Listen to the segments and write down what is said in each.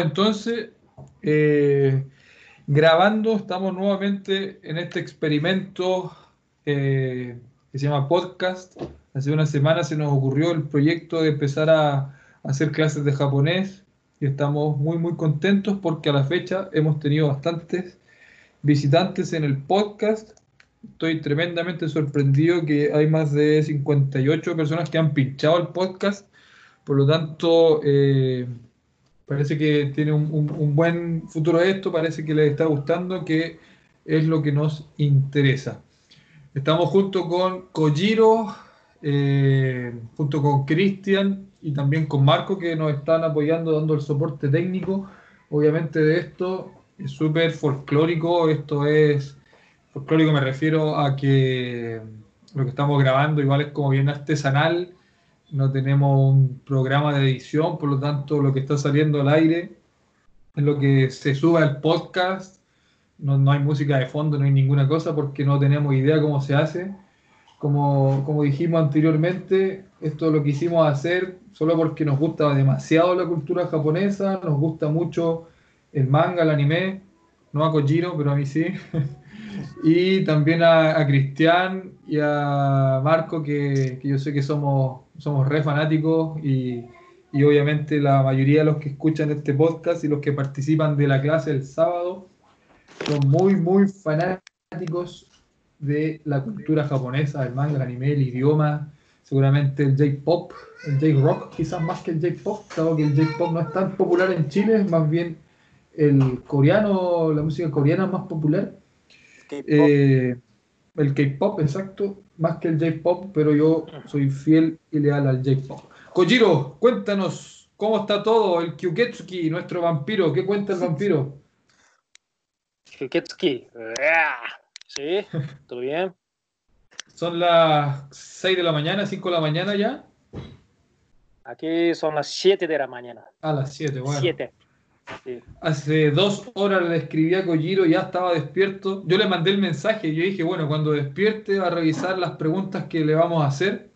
entonces, eh, grabando, estamos nuevamente en este experimento eh, que se llama podcast. Hace una semana se nos ocurrió el proyecto de empezar a, hacer clases de japonés y estamos muy muy contentos porque a la fecha hemos tenido bastantes visitantes en el podcast. Estoy tremendamente sorprendido que hay más de 58 personas que han pinchado el podcast. Por lo tanto, eh, Parece que tiene un, buen futuro esto, parece que les está gustando, que es lo que nos interesa. Estamos junto con Kojiro, eh, junto con Cristian y también con Marco, que nos están apoyando, dando el soporte técnico. Obviamente de esto es súper folclórico, esto es folclórico, me refiero a que lo que estamos grabando igual es como bien artesanal no tenemos un programa de edición, por lo tanto lo que está saliendo al aire es lo que se sube al podcast, no, no hay música de fondo, no hay ninguna cosa porque no tenemos idea cómo se hace. Como, como dijimos anteriormente, esto lo quisimos hacer solo porque nos gusta demasiado la cultura japonesa, nos gusta mucho el manga, el anime, no a Kojiro, pero a mí sí. y también a, Cristian y a Marco, que, que, yo sé que somos, somos re fanáticos y, y, obviamente la mayoría de los que escuchan este podcast y los que participan de la clase el sábado son muy, muy fanáticos de la cultura japonesa, el manga, anime, el idioma, seguramente el J-pop, el J-rock, quizás más que el J-pop, dado que el J-pop no es tan popular en Chile, más bien el coreano, la música coreana es más popular eh, el K-pop, exacto, más que el J-pop, pero yo soy fiel y leal al J-pop. Kojiro, cuéntanos cómo está todo, el Kyuketsuki, nuestro vampiro, ¿qué cuenta el vampiro? Kyuketsuki, sí, todo bien. Son las 6 de la mañana, 5 de la mañana ya. Aquí son las 7 de la mañana. A las 7, bueno. 7. Hace dos horas le escribí a Kojiro, ya estaba despierto. Yo le mandé el mensaje, yo dije, bueno, cuando despierte va a revisar las preguntas que le vamos a hacer.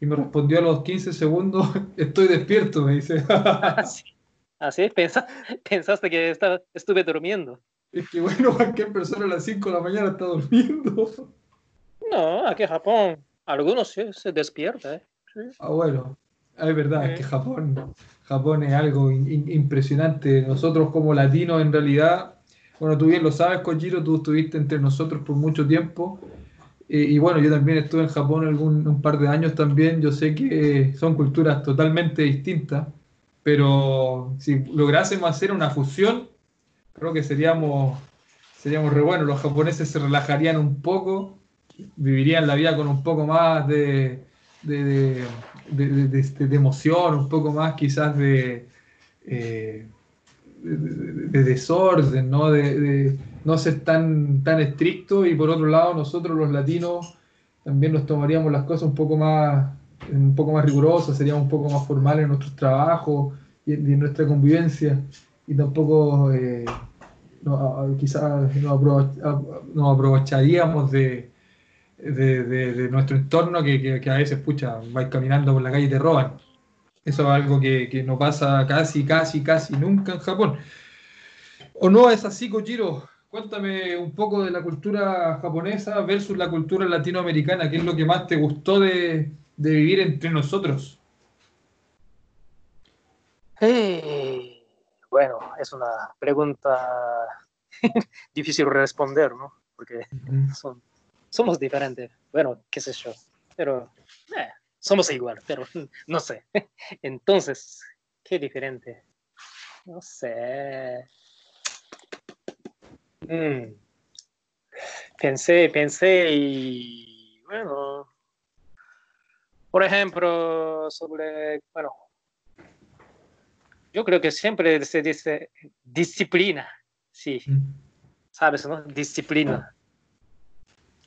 Y me respondió a los 15 segundos, estoy despierto, me dice. Así, ¿Ah, pensaste que estaba, estuve durmiendo. Es que bueno, cualquier persona a las 5 de la mañana está durmiendo. No, aquí en Japón, algunos sí, se despiertan. ¿eh? Ah, bueno, es verdad, es que Japón Japón es algo impresionante. Nosotros como latinos en realidad, bueno, tú bien lo sabes, Kojiro, tú estuviste entre nosotros por mucho tiempo. Eh, y bueno, yo también estuve en Japón algún, un par de años también. Yo sé que son culturas totalmente distintas, pero si lográsemos hacer una fusión, creo que seríamos, seríamos re buenos. Los japoneses se relajarían un poco, vivirían la vida con un poco más de, de, emoción, un poco más quizás de, eh, de, desorden, ¿no? De, no ser tan, tan estricto y por otro lado nosotros los latinos también nos tomaríamos las cosas un poco más, un poco más rigurosas, seríamos un poco más formales en nuestros trabajos y en, nuestra convivencia y tampoco eh, quizás nos aprovecharíamos de, de, nuestro entorno que, a veces, pucha, vais caminando por la calle y te roban. Eso es algo que, no pasa casi, casi, casi nunca en Japón. ¿O no es así, Kojiro? Cuéntame un poco de la cultura japonesa versus la cultura latinoamericana. ¿Qué es lo que más te gustó de, vivir entre nosotros? Eh, bueno, es una pregunta difícil de responder, ¿no? Porque son somos diferentes. Bueno, qué sé yo. Pero eh, somos igual, pero no sé. Entonces, qué diferente. No sé. Mm. Pensé, pensé y bueno. Por ejemplo, sobre, bueno, yo creo que siempre se dice disciplina, sí. Mm. ¿Sabes, no? Disciplina.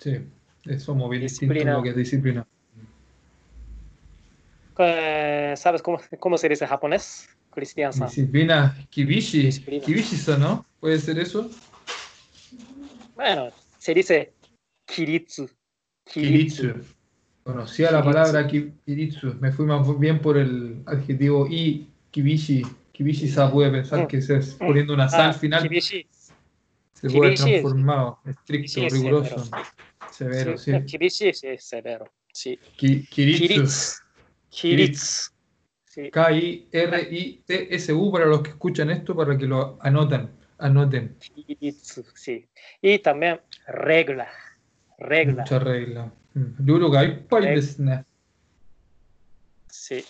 Sí, eso muy distinto lo que es disciplina. Eh, ¿Sabes cómo, cómo se dice en japonés, Cristian? Disciplina, kibishi. Kibishi, ¿no? ¿Puede ser eso? Bueno, se dice kiritsu. Kiritsu. Conocía la palabra kiritsu. Me fui más bien por el adjetivo y kibishi. Kibishi-sa puede pensar que se es poniendo una sal al Ah, final Kibishi. se puede Kibishi es- transformado, estricto, Kibishi es riguroso, severo, sí. Sí, Kibishi sí es severo. Sí. Ki- Kiritsu, Kiritsu. Kiritsu. Para los que escuchan esto, para que lo anoten, anoten. Kiritsu, sí. Y también regla. Regla. Mucha regla. Mm. Luru ga ippai Regla. desu ne. Sí.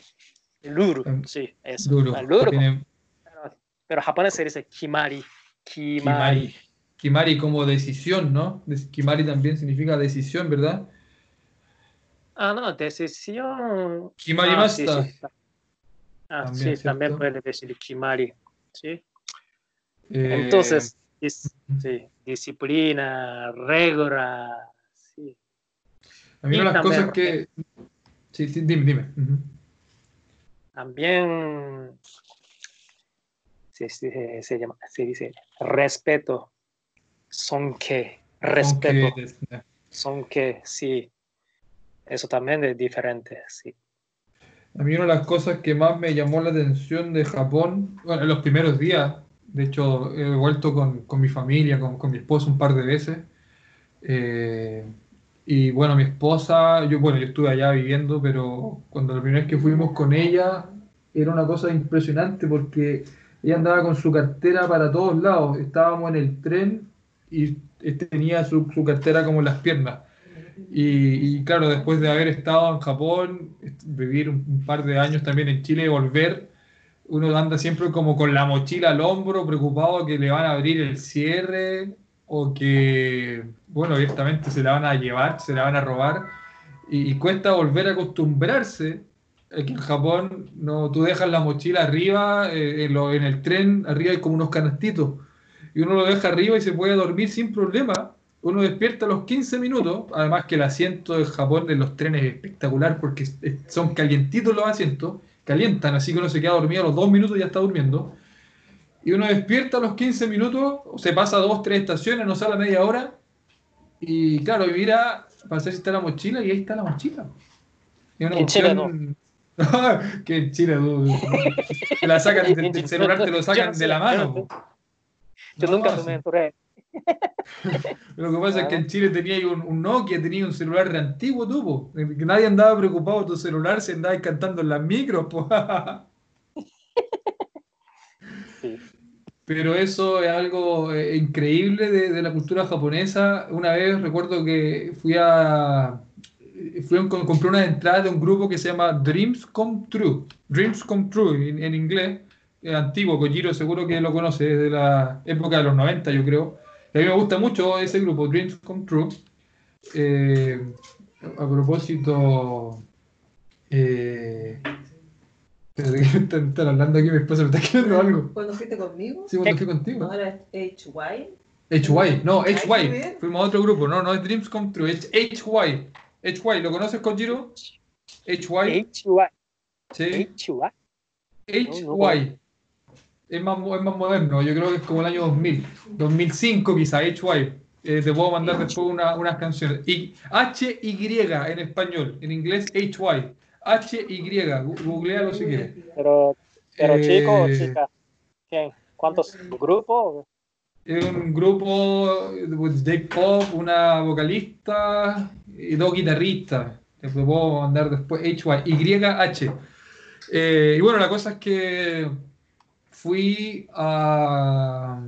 Luru. Em, Sí, eso. Luru. Ah, luru, Tiene Pero, pero japonés se dice kimari. Kimari. Kimari. Kimari como decisión, ¿no? Kimari también significa decisión, ¿verdad? Ah, no, decisión. Kimari Ah, sí, masta. sí. Ah, También, sí, ¿cierto? también puede decir kimari. Sí. Eh, Entonces, sí, disciplina, regla. Sí. a mí y una de las también- cosas que. Sí, sí, dime, dime. También se, se- se llama, se dice respeto. Sonke. Respeto. Aunque desu ne. Sonke, sí. Eso también es diferente, sí. A mí una de las cosas que más me llamó la atención de Japón, bueno, en los primeros días, de hecho he vuelto con, con mi familia, con, con mi esposa un par de veces, eh, y bueno, mi esposa, yo bueno, yo estuve allá viviendo, pero cuando la primera vez que fuimos con ella, era una cosa impresionante porque ella andaba con su cartera para todos lados, estábamos en el tren y tenía su, su cartera como en las piernas. Y, y claro, después de haber estado en Japón, vivir un, un par de años también en Chile y volver, uno anda siempre como con la mochila al hombro, preocupado que le van a abrir el cierre o que, bueno, abiertamente se la van a llevar, se la van a robar. Y, y cuesta volver a acostumbrarse. Aquí en Japón, no, tú dejas la mochila arriba, eh, en, lo- en el tren, arriba hay como unos canastitos. Y uno lo deja arriba y se puede dormir sin problema uno despierta a los 15 minutos, además que el asiento de Japón de los trenes es espectacular porque son calientitos los asientos, calientan, así que uno se queda dormido a los 2 minutos y ya está durmiendo. Y uno despierta a los 15 minutos, se pasa dos, tres estaciones, no sale a media hora, y claro, y mira para ver si está la mochila, y ahí está la mochila. Es una En Chile opción- que en Chile, tú, te la sacan del celular, te lo sacan de la mano. Yo No, nunca. Lo que pasa es que en Chile tenía un, un Nokia, tenía un celular re antiguo, tú, po. Que nadie andaba preocupado de tu celular, se andaba cantando en las micros, po. Sí. Pero eso es algo eh, increíble de, de la cultura japonesa. Una vez recuerdo que fui a. Fui a, com- compré una entrada de un grupo que se llama Dreams Come True. Dreams Come True en, en inglés. Es antiguo, Kojiro seguro que lo conoce, es de la época de los 90, yo creo. Y a mí me gusta mucho ese grupo, Dreams Come True. Eh, a propósito. Eh, están, hablando aquí, mi esposa me está quedando algo. ¿Cuándo fuiste conmigo? Sí, cuando fui contigo. No, era HY. HY, no, HY. Fuimos a otro grupo, no, no es Dreams Come True, es HY. HY, ¿lo conoces, Kojiro? HY, HY. sí. HY. No, no. HY. Es más, es más moderno, yo creo que es como el año 2000, 2005 quizá, HY. Eh, te puedo mandar después una- unas canciones. Y HY en español, en inglés HY. HY, googlealo si quieres. Pero, pero Eh, chico o chica. ¿Quién? ¿Cuántos grupos? Es un grupo de J-pop, una vocalista y dos guitarristas. Te puedo mandar después. HY, YH. Eh, y bueno, la cosa es que fui a,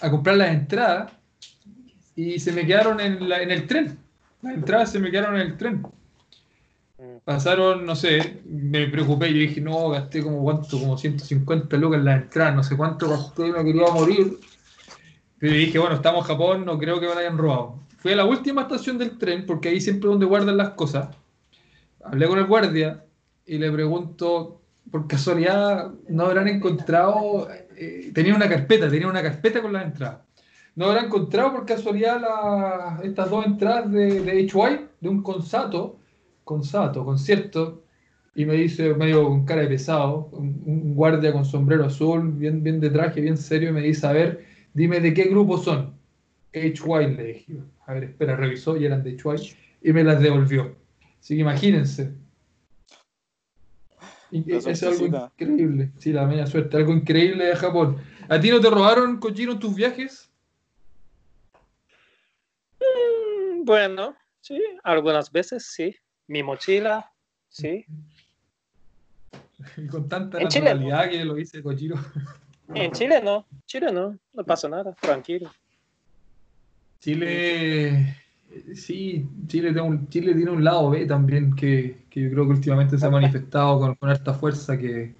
a comprar las entradas y se me quedaron en, la- en el tren. Las entradas se me quedaron en el tren. Mm. Pasaron, no sé, me preocupé y dije, no, gasté como cuánto, como 150 lucas en las entradas, no sé cuánto gasté, me quería morir. Pero dije, bueno, estamos en Japón, no creo que me la hayan robado. Fui a la última estación del tren, porque ahí siempre es donde guardan las cosas. Hablé con el guardia y le pregunto, por casualidad, ¿no habrán encontrado? eh, tenía una carpeta, tenía una carpeta con las entradas. ¿No habrán encontrado por casualidad la- estas dos entradas de, de HY, de un consato, consato, concierto? Y me dice, medio con cara de pesado, un, guardia con sombrero azul, bien, bien de traje, bien serio, y me dice, a ver, dime de qué grupo son. HY le dije. A ver, espera, revisó y eran de HY y me las devolvió. Así que imagínense. Es algo increíble. Sí, la media suerte, algo increíble de Japón. ¿A ti no te robaron, en tus viajes? Mm, Bueno, sí, algunas veces sí. Mi mochila, sí. Y con tanta En Chile, naturalidad que lo dice Kojiro. En Chile no, Chile no, no pasa nada, tranquilo. Chile, sí, Chile tiene un, Chile tiene un lado B también que, que yo creo que últimamente se ha manifestado con, con harta fuerza que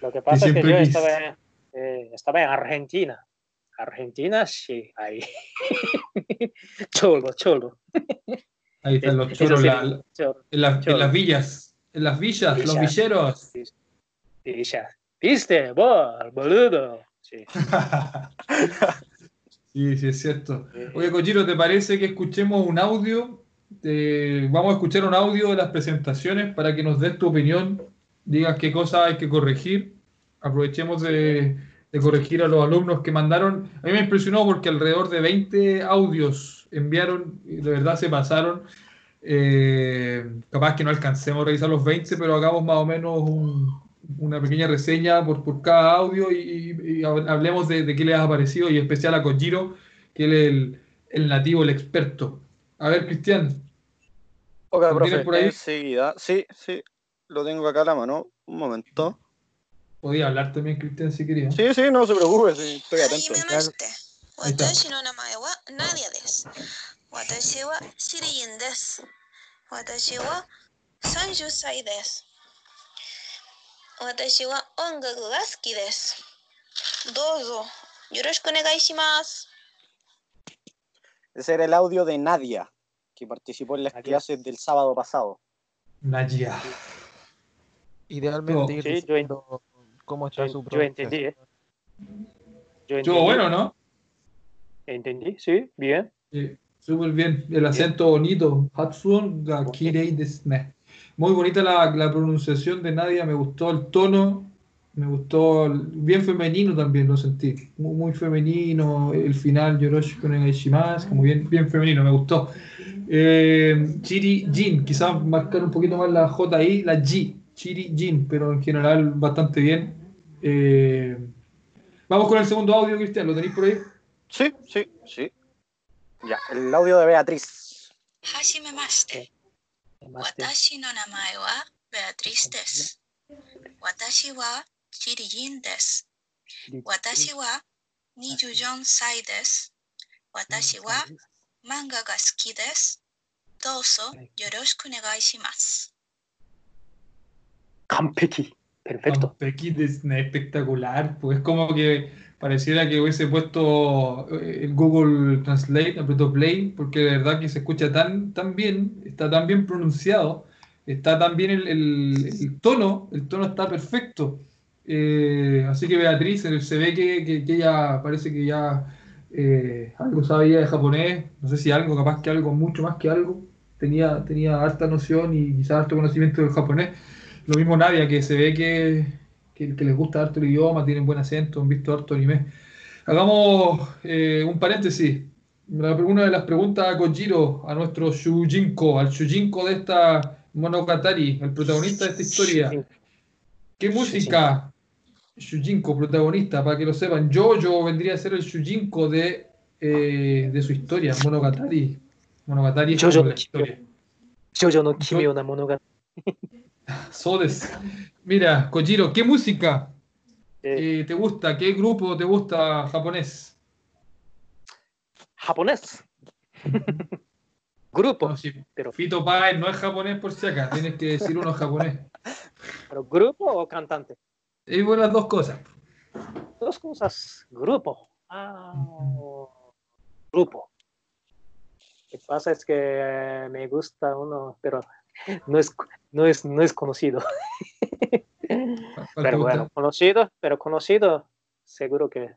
Lo que pasa es que yo estaba, en- eh, estaba en Argentina. Argentina, sí, ahí. cholo, cholo. ahí están los choros sí, la- la- cholo. en, las- en villas, en las villas, los Villas. villeros. Y ya, ¿viste? Vos, boludo. Sí. Sí, sí, es cierto. Oye, Kojiro, ¿te parece que escuchemos un audio? Eh, vamos a escuchar un audio de las presentaciones para que nos des tu opinión, digas qué cosas hay que corregir. Aprovechemos de, de corregir a los alumnos que mandaron. A mí me impresionó porque alrededor de 20 audios enviaron y de verdad se pasaron. Eh, capaz que no alcancemos a revisar los 20, pero hagamos más o menos un- una pequeña reseña por, por cada audio y, y- y hab- hablemos de, de qué les ha parecido y en especial a Kojiro, que él es el, el nativo, el experto. A ver, Cristian, Ok, ¿Lo profe, tienes por ahí? enseguida. Sí, sí, lo tengo acá a la mano. Un momento. podía hablar también, Cristian, si quería. Sí, sí, no se preocupe, sí, estoy は atento. じめまして。はいどうぞ私の名前はナディアです。私はシリエンです。私は30歳です。 私は音楽が好きです。どうぞよろしくお願いします。 Ese era el audio de Nadia, que participó en las Nadia. clases del sábado pasado. Nadia. Idealmente ir Sí, yo diciendo cómo está Yo, su yo proceso. entendí, ¿eh? Yo Estuvo entendí, bueno, ¿no? Entendí, sí, bien. Sí, súper bien. El acento bonito. Hatsun ga kirei desu ne. Muy bonita la, la pronunciación de Nadia, me gustó el tono, me gustó, el- bien femenino también lo sentí, muy, muy femenino, el final Yoroshiku Negaishimasu, como bien, bien femenino, me gustó. Eh, Chiri Jin, quizás marcar un poquito más la J ahí, la G, Chiri Jin, pero en general bastante bien. Eh, vamos con el segundo audio, Cristian, ¿lo tenéis por ahí? Sí, sí, sí. Ya, el audio de Beatriz. 私の名前はベアトリスです。私はチリジンです。私はニジュジョンサイです。私は漫画が好きです。どうぞよろしくお願いします。完璧。Perfecto. グラ pareciera que hubiese puesto eh, el Google Translate, apretó play, porque de verdad que se escucha tan, tan bien, está tan bien pronunciado, está tan bien el, el- tono, el tono está perfecto. Eh, así que Beatriz, se ve que, que- ella parece que ya eh, algo sabía de japonés, no sé si algo, capaz que algo, mucho más que algo, tenía, tenía harta noción y quizás harto conocimiento del japonés. Lo mismo Nadia, que se ve que, que, que les gusta harto el idioma, tienen buen acento, han visto harto anime. Hagamos eh, un paréntesis. Una de las preguntas a Kojiro, a nuestro Shujinko, al Shujinko de esta Monogatari, el protagonista de esta historia. ¿Qué música, Shujinko, protagonista, para que lo sepan? Jojo vendría a ser el Shujinko de, eh, de su historia, Monogatari. Monogatari es Jojo la no historia. Jojo no Kimio na Monogatari. So des. Mira, Kojiro, ¿qué música Eh, eh, te gusta? ¿Qué grupo te gusta japonés? japonés. Grupo, No, pero, Fito Páez no es japonés por si acá, tienes que decir uno japonés. pero grupo o cantante. Y bueno, las dos cosas. Dos cosas. Grupo. Ah, grupo. Que pasa es que eh, me gusta uno, pero no es, no es, no es conocido. ¿Cuál te Pero bueno, conocido, pero conocido, seguro que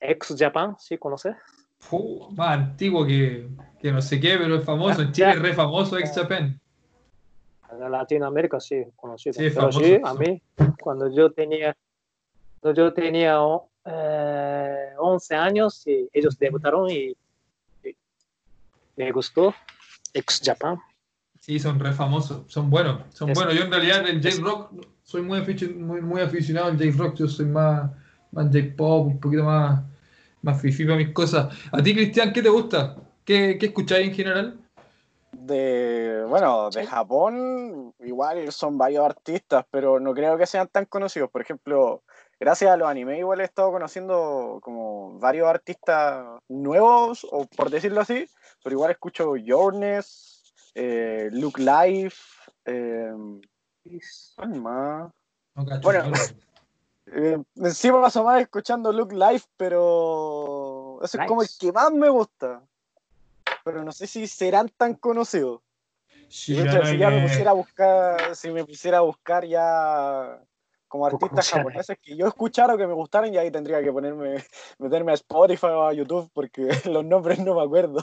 ex Japan, ¿sí conoce? Fu, más antiguo que, que no sé qué, pero es famoso. En Chile es re famoso ex Japan. En Latinoamérica sí, conocido. Sí, pero famoso, sí, a mí, cuando yo tenía, cuando yo tenía eh, 11 años, y ellos debutaron y me gustó ex Japan. Sí, son re famosos, son buenos, son Es- buenos. Yo en realidad el es- J-Rock soy muy, afici- muy, muy aficionado al J-Rock, yo soy más, más J-Pop, un poquito más, más fifi para mis cosas. ¿A ti, Cristian, qué te gusta? ¿Qué, qué escucháis en general? De, bueno, de Japón igual son varios artistas, pero no creo que sean tan conocidos. Por ejemplo, gracias a los animes igual he estado conociendo como varios artistas nuevos, o por decirlo así, pero igual escucho Yourness, eh, Look Life, eh, ¿cuál más? No, Bueno. no. Eh, encima paso más escuchando Look Life, pero ese es como el que más me gusta. Pero no sé si serán tan conocidos. Si ya me pusiera a buscar, si me pusiera a buscar ya como artistas japoneses que yo escuchara o que me gustaran, ya ahí tendría que ponerme, meterme a Spotify o a YouTube porque los nombres no me acuerdo.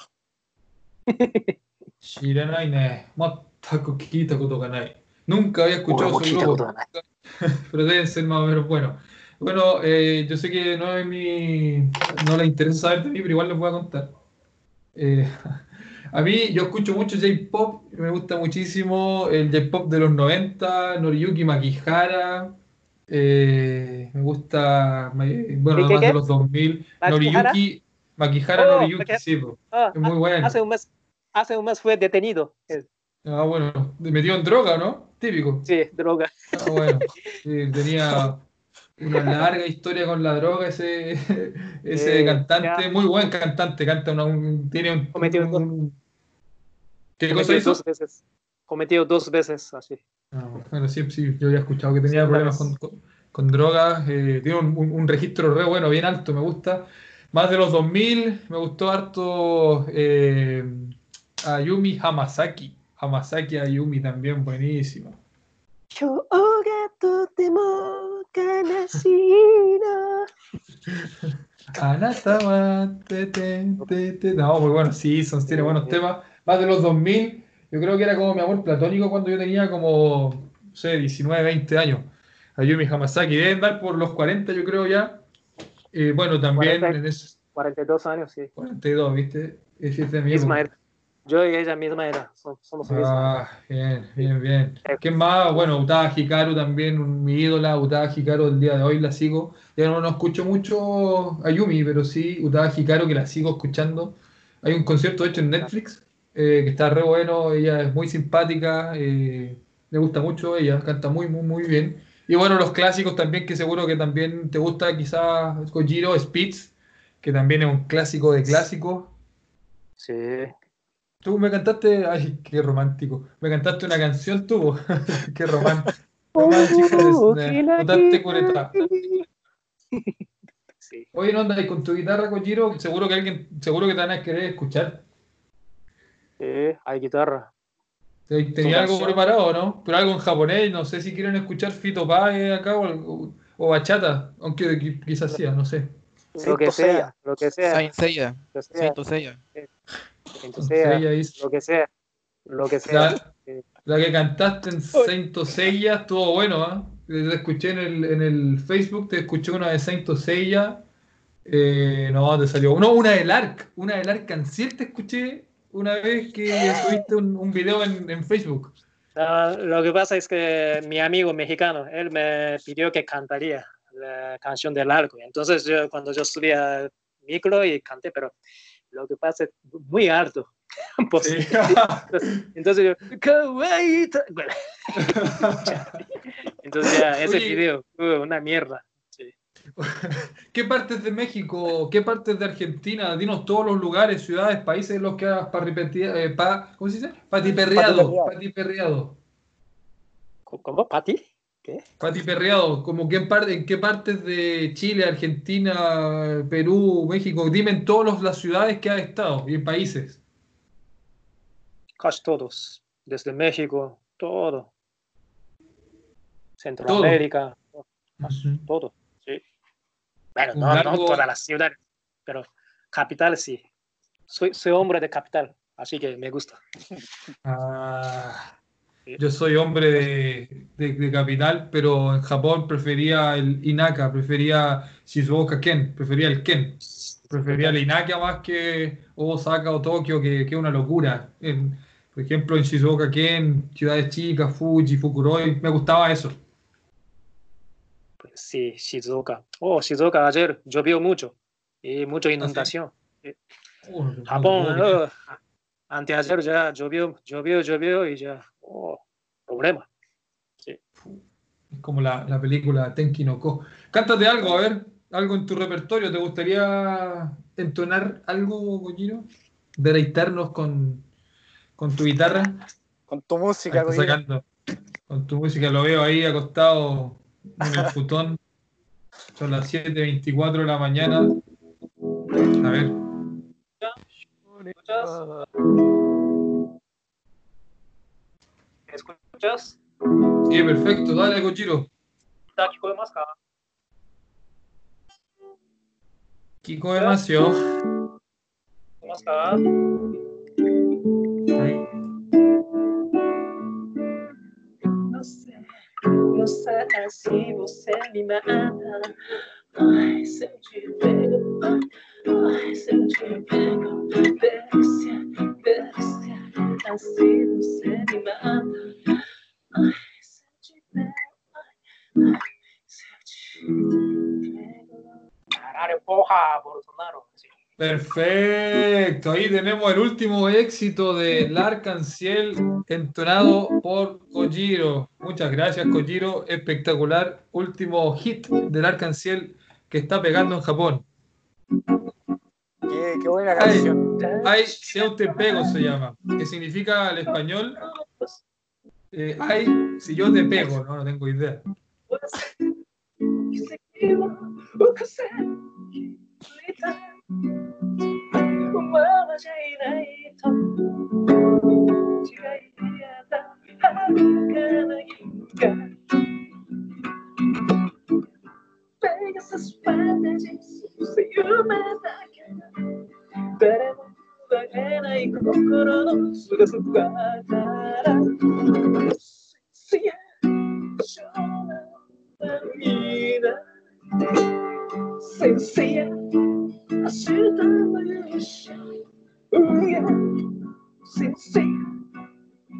Shiranai ne, Mataku Kitaku Tokanai. Nunca había escuchado su grupo, pero deben ser más o menos buenos. Bueno, eh, yo sé que no es mi, no le interesa saber de mí, pero igual les voy a contar. Eh, a mí, yo escucho mucho J-Pop, me gusta muchísimo el J-Pop de los 90, Noriyuki Makihara, eh, me gusta, me- bueno, ¿Qué, qué, además de qué? los 2000, ¿Makihara? Noriyuki, Makihara Oh, Noriyuki, porque- sí, po, Ah, es muy bueno. hace un mes, hace un mes fue detenido. Eh, Ah, bueno, metido en droga, ¿no? Típico. Sí, droga. Ah, bueno, sí, tenía una larga historia con la droga ese, ese Eh, cantante, ya. muy buen cantante, canta una, un- tiene un, Cometió un- ¿Qué cosa hizo? dos veces. Cometió dos veces así. Ah, bueno, sí, sí, yo había escuchado que tenía Sí, problemas con, con- con drogas, eh, tiene un, registro re bueno, bien alto, me gusta. Más de los 2000, me gustó harto eh, Ayumi Hamasaki. Hamasaki Ayumi también, te. No, muy bueno, Seasons tiene buenos temas. Más de los 2000, yo creo que era como mi amor platónico cuando yo tenía como, no sé, 19, 20 años. Ayumi Hamasaki, deben dar por los 40, yo creo ya. Eh, bueno, también 40. en esos 42 años, sí. 42, ¿viste? Es es de mi Misma era. Yo y ella misma era. Som- Somos. Ah, bien, bien, bien. ¿Quién más? Bueno, Utada Hikaru también, mi ídola, Utada Hikaru el día de hoy la sigo. Ya no, no escucho mucho a Yumi, pero sí Utada Hikaru que la sigo escuchando. Hay un concierto hecho en Netflix eh, que está re bueno, ella es muy simpática, eh, me gusta mucho ella, canta muy, muy, muy bien. Y bueno, los clásicos también, que seguro que también te gusta, quizás Kojiro Spitz, que también es un clásico de clásicos. Sí. Tú me cantaste, ay, qué romántico. Me cantaste una canción tú, qué romántico. Romántico de- de- Botaste cureta. Sí. Oye, ¿no andas con tu guitarra, Kojiro? Seguro que alguien, seguro que te van a querer escuchar. Sí, hay guitarra. Te- Tenía algo canción. preparado, ¿no? Pero algo en japonés, no sé si quieren escuchar Fito Páez acá o, algo- o bachata, aunque qui- quizás sí, no sé. Lo que sea, lo que sea, Saint Seiya. sea, Saint Seiya. lo que sea, lo que sea, lo que sea. La, la que cantaste en Saint Seiya estuvo bueno, ¿ah? Te escuché en el, en el Facebook, te escuché una de Saint Seiya. Eh, no, te salió. No, una del Ark. Una del Ark Cancel te escuché una vez que subiste un, un video en, en Facebook. Ah, lo que pasa es que mi amigo mexicano, él me pidió que cantaría la canción del arco. Entonces yo cuando yo subí al micro y canté, pero lo que pasa es muy alto. Pues, Sí. Yo, "Kawaii ta-". Bueno, entonces ya ese Oye. video fue una mierda. ¿Qué partes de México, qué partes de Argentina? Dinos todos los lugares, ciudades, países en los que has eh, pa- ¿cómo se dice? Patiperreado. ¿Cómo? ¿Pati? ¿Qué? Patiperreado. Como que en, par- en qué partes de Chile, Argentina, Perú, México, dime en todas las ciudades que has estado y en países. Casi todos. Desde México, todo. Centroamérica, todo. No, no largo- todas las ciudades, pero capital sí. Soy, soy hombre de capital, así que me gusta. Ah, yo soy hombre de, de- de capital, pero en Japón prefería el Inaka, prefería Shizuoka Ken, prefería el Ken. Prefería el Inaka más que Osaka o Tokio, que que es una locura. En- por ejemplo, en Shizuoka Ken, ciudades chicas, Fuji, Fukuroi, me gustaba eso. Sí, Shizuoka. Oh, Shizuoka ayer llovió mucho y mucha inundación. Uh, no, Japón, oh, anteayer ya llovió, llovió, llovió y ya, oh, problema. Es como la, la película Tenki no Ko. Cántate algo, a ver, algo en tu repertorio. ¿Te gustaría entonar algo, Gojiro? Deleitarnos con, con tu guitarra. Con tu música, Gojiro. con tu música. Lo veo ahí acostado en el futón. Son las 7.24 de la mañana. A ver. ¿Me escuchas? ¿Me escuchas? Sí, perfecto. Dale, Cochiro. Kiko demasiado. Kiko demasiado. Não sei se você me mata. Ai, se eu te pego, ai, se eu te pego, delícia, delícia. Assim você me mata. Ai, se eu te pego, ai, ai, se eu te pego. Caralho, porra, Bolsonaro. Perfecto, ahí tenemos el último éxito de Larcanciel entonado por Kojiro. Muchas gracias, Kojiro. Espectacular. Último hit de Larcanciel que está pegando en Japón. Qué, qué buena canción. Ay, si yo te pego se llama, que significa al español. eh, ay, si yo te pego, no, no tengo idea. Pega essa espada, Jesus, e uma da e procurou nos lugares do cara. Se é, chora, menina. Agitando Sin ser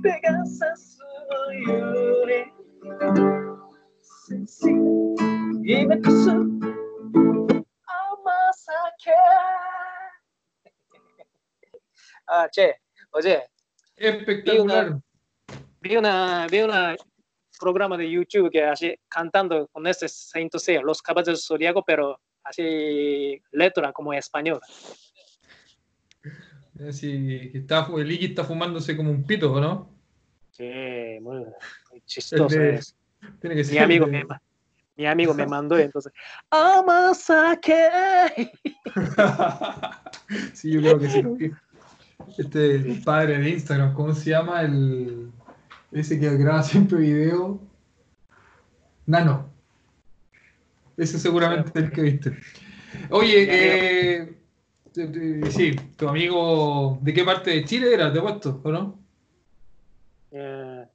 Pegas a su Sin ser Y me casó Ah, che, oye. Espectacular. Vi una, vi una, programa de YouTube que hace cantando con ese Saint Seiya, los caballeros zodiaco, pero así letra como español. Así que está, el Iki está fumándose como un pito, ¿o ¿no? Sí, muy, muy chistoso. De- es. Tiene que ser. Mi amigo de- me, mi amigo me mandó entonces. Amasake. sí, yo creo que sí. Este padre de Instagram, ¿cómo se llama? El ese que graba siempre video. Nano. Ese seguramente es el que viste. Oye, eh, sí, tu amigo, ¿de qué parte de Chile era? ¿Te he puesto, o no? Eh,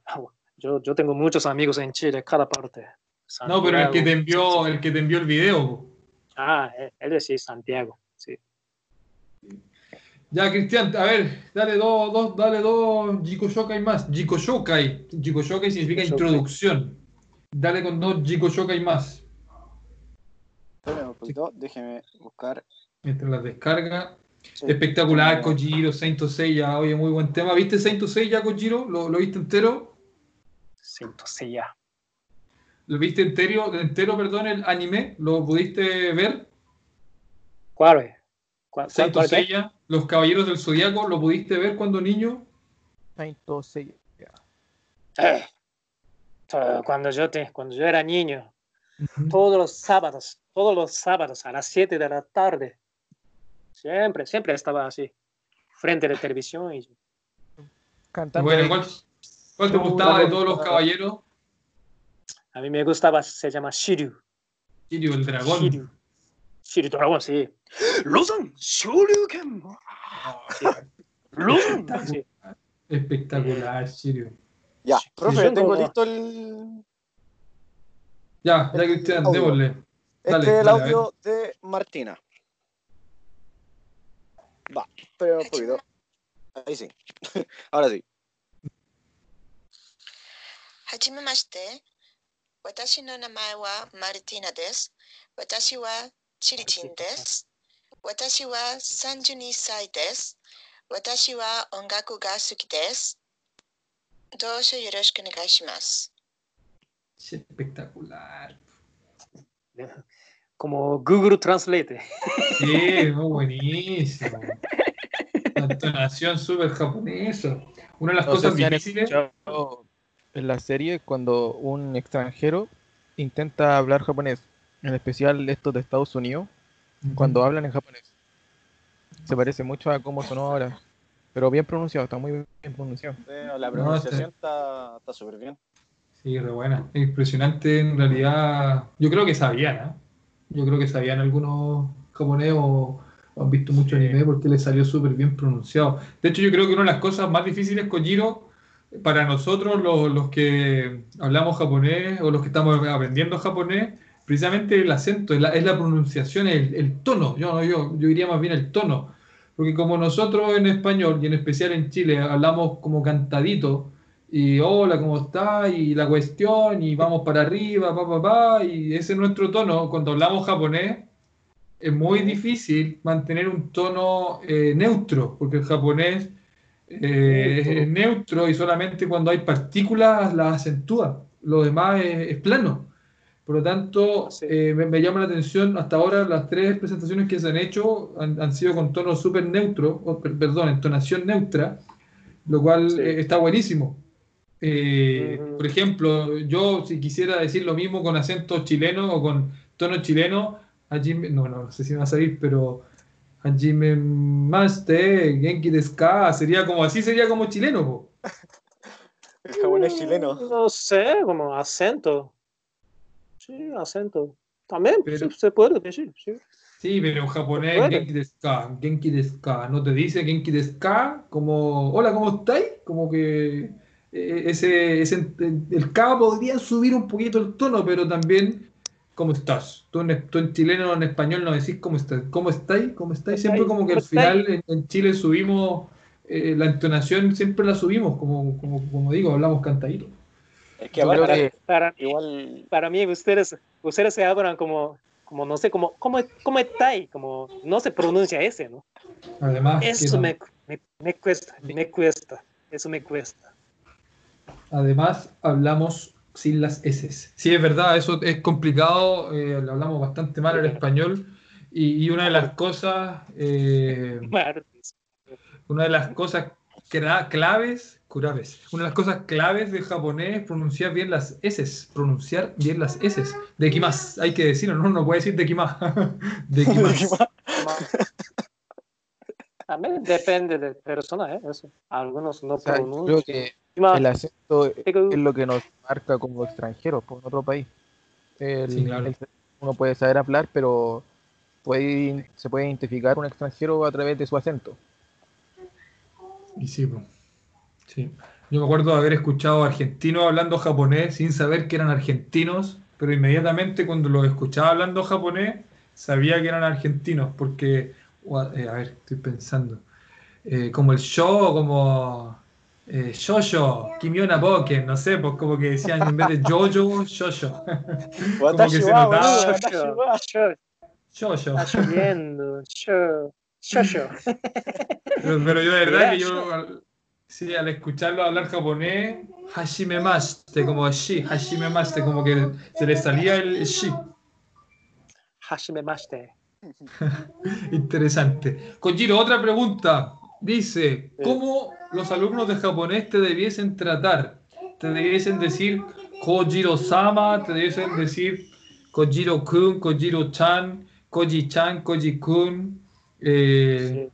yo, yo tengo muchos amigos en Chile, cada parte. No, pero el que te envió, el que te envió el video. Ah, eh, él es sí, Santiago. Sí. Ya, Cristian, a ver, dale dos, dos, dale dos Jikoshokai más. Jikoshokai. Jikoshokai significa Jikoshokai. introducción. Dale con dos Jikoshokai más. Espérenme un poquito, déjeme buscar. Mientras las descarga. Sí. Espectacular, Kojiro, Saint Seiya. Oye, muy buen tema. ¿Viste Saint Seiya, Kojiro? ¿Lo, ¿Lo viste entero? Siento ya. ¿Lo viste entero, entero, perdón, el anime? ¿Lo pudiste ver? ¿Cuál es? ¿Cuál, Saint cuál? Seiya, Los Caballeros del Zodiaco, ¿lo pudiste ver cuando niño? Saint Seiya. Eh, Cuando yo, te, cuando yo era niño, todos los sábados, todos los sábados a las 7 de la tarde, siempre, siempre estaba así, frente a la televisión y Cantando. Bueno. ¿cuál, cuál te gustaba de todos los caballeros? a mí me gustaba, se llama Shiryu. Shiryu, el dragón. Shiryu. Shiryu Dragón, sí. Lozan, Shoryuken. Lozan, sí. Espectacular, Shiryu. Ya, profe, yo tengo no- listo el, Ya, ya Cristian, démosle. Este Dale, es el dale, audio de Martina. Va, pero un poquito. Ahí sí. Ahora sí. はじめまして。私の名前はマルティナです。私はチリチンです。私は32歳です。私は音楽が好きです。どうぞよろしくお願いします。Espectacular. Como Google Translate. Sí, muy buenísimo. La entonación súper japonesa. Una de las No cosas si difíciles. escuchado en la serie cuando un extranjero intenta hablar japonés, en especial estos de Estados Unidos, cuando hablan en japonés. Se parece mucho a cómo sonó ahora, pero bien pronunciado, está muy bien pronunciado. Sí, la No, pronunciación está está súper bien. Sí, re buena. Impresionante en realidad. Yo creo que sabían, ¿ah? Yo creo que sabían algunos japoneses o, o han visto mucho Sí. anime porque les salió súper bien pronunciado. De hecho, yo creo que una de las cosas más difíciles con Jiro, para nosotros los, los que hablamos japonés o los que estamos aprendiendo japonés, precisamente el acento, es la, es la pronunciación, el, el tono. Yo, yo, yo diría más bien el tono. Porque como nosotros en español y en especial en Chile hablamos como cantadito, y hola, ¿cómo está? Y la cuestión, y vamos para arriba, pa, pa, pa, y ese es nuestro tono. Cuando hablamos japonés, es muy difícil mantener un tono eh, neutro, porque el japonés eh, es neutro y solamente cuando hay partículas las acentúa. Lo demás es, es plano. Por lo tanto, eh, me, me llama la atención, hasta ahora las tres presentaciones que se han hecho han, han sido con tono súper neutro, o, per- perdón, entonación neutra, lo cual Sí. está buenísimo. Eh. Por ejemplo, yo si quisiera decir lo mismo con acento chileno o con tono chileno, Hajime, no, no, no sé si me va a salir, pero Hajime Maste, Genki desu ka, sería como así, sería como chileno, po. El japonés chileno. Mm, No sé, como acento. Sí, acento. También Pero- sí, se puede decir, sí. Sí, pero en japonés. Genki desu ka, Genki desu ka, no te dice Genki desu ka como hola, ¿cómo estáis? Como que ese, ese el K podría subir un poquito el tono, pero también ¿cómo estás? Tú en, tú en chileno o en español no decís cómo estás, ¿cómo estáis? ¿Cómo estáis? Siempre como que al ¿Cómo estáis? final en, en Chile subimos eh, la entonación, siempre la subimos, como, como, como digo, hablamos cantadito. Es que creo que Para, igual para mí ustedes, ustedes se hablan como, como no sé, como, como, como está ahí, como no se pronuncia ese, ¿no? Además, Eso no- me, me, me cuesta, me cuesta, eso me cuesta. Además, hablamos sin las S. Sí, es verdad, eso es complicado, eh, lo hablamos bastante mal el español. Y, y una de las cosas, eh, una de las cosas claves, curaves, una de las cosas claves del japonés es pronunciar bien las S, pronunciar bien las S. De kimas, hay que decirlo, no, no puede decir de kimas. De kimas. También depende de persona, ¿eh? Eso. Algunos no o sea, pronuncian. creo que el acento es lo que nos marca como extranjeros por otro país. El- Sí, claro. el- uno puede saber hablar, pero puede, se puede identificar un extranjero a través de su acento. Y sí, po. sí. Yo me acuerdo de haber escuchado argentinos hablando japonés sin saber que eran argentinos, pero inmediatamente cuando los escuchaba hablando japonés sabía que eran argentinos, porque, eh, a ver, estoy pensando, Eh, como el yo, como eh, Jojo, Kimiona Poken, no sé, pues como que decían en vez de Jojo, Jojo. Watashi que se notaba. Jojo. está lloviendo. Yo, yo, yo. Pero, pero yo de verdad que yo, al- sí, al escucharlo hablar japonés, Hashime Mashite, como shi, Hashime Mashite, como que se le salía el shi. Hashime Mashite. Interesante. Kojiro, otra pregunta. Dice, ¿cómo los alumnos de japonés te debiesen tratar? ¿Te debiesen decir Kojiro-sama? ¿Te debiesen decir Kojiro-kun, Kojiro-chan, Koji-chan, Koji-kun? Eh,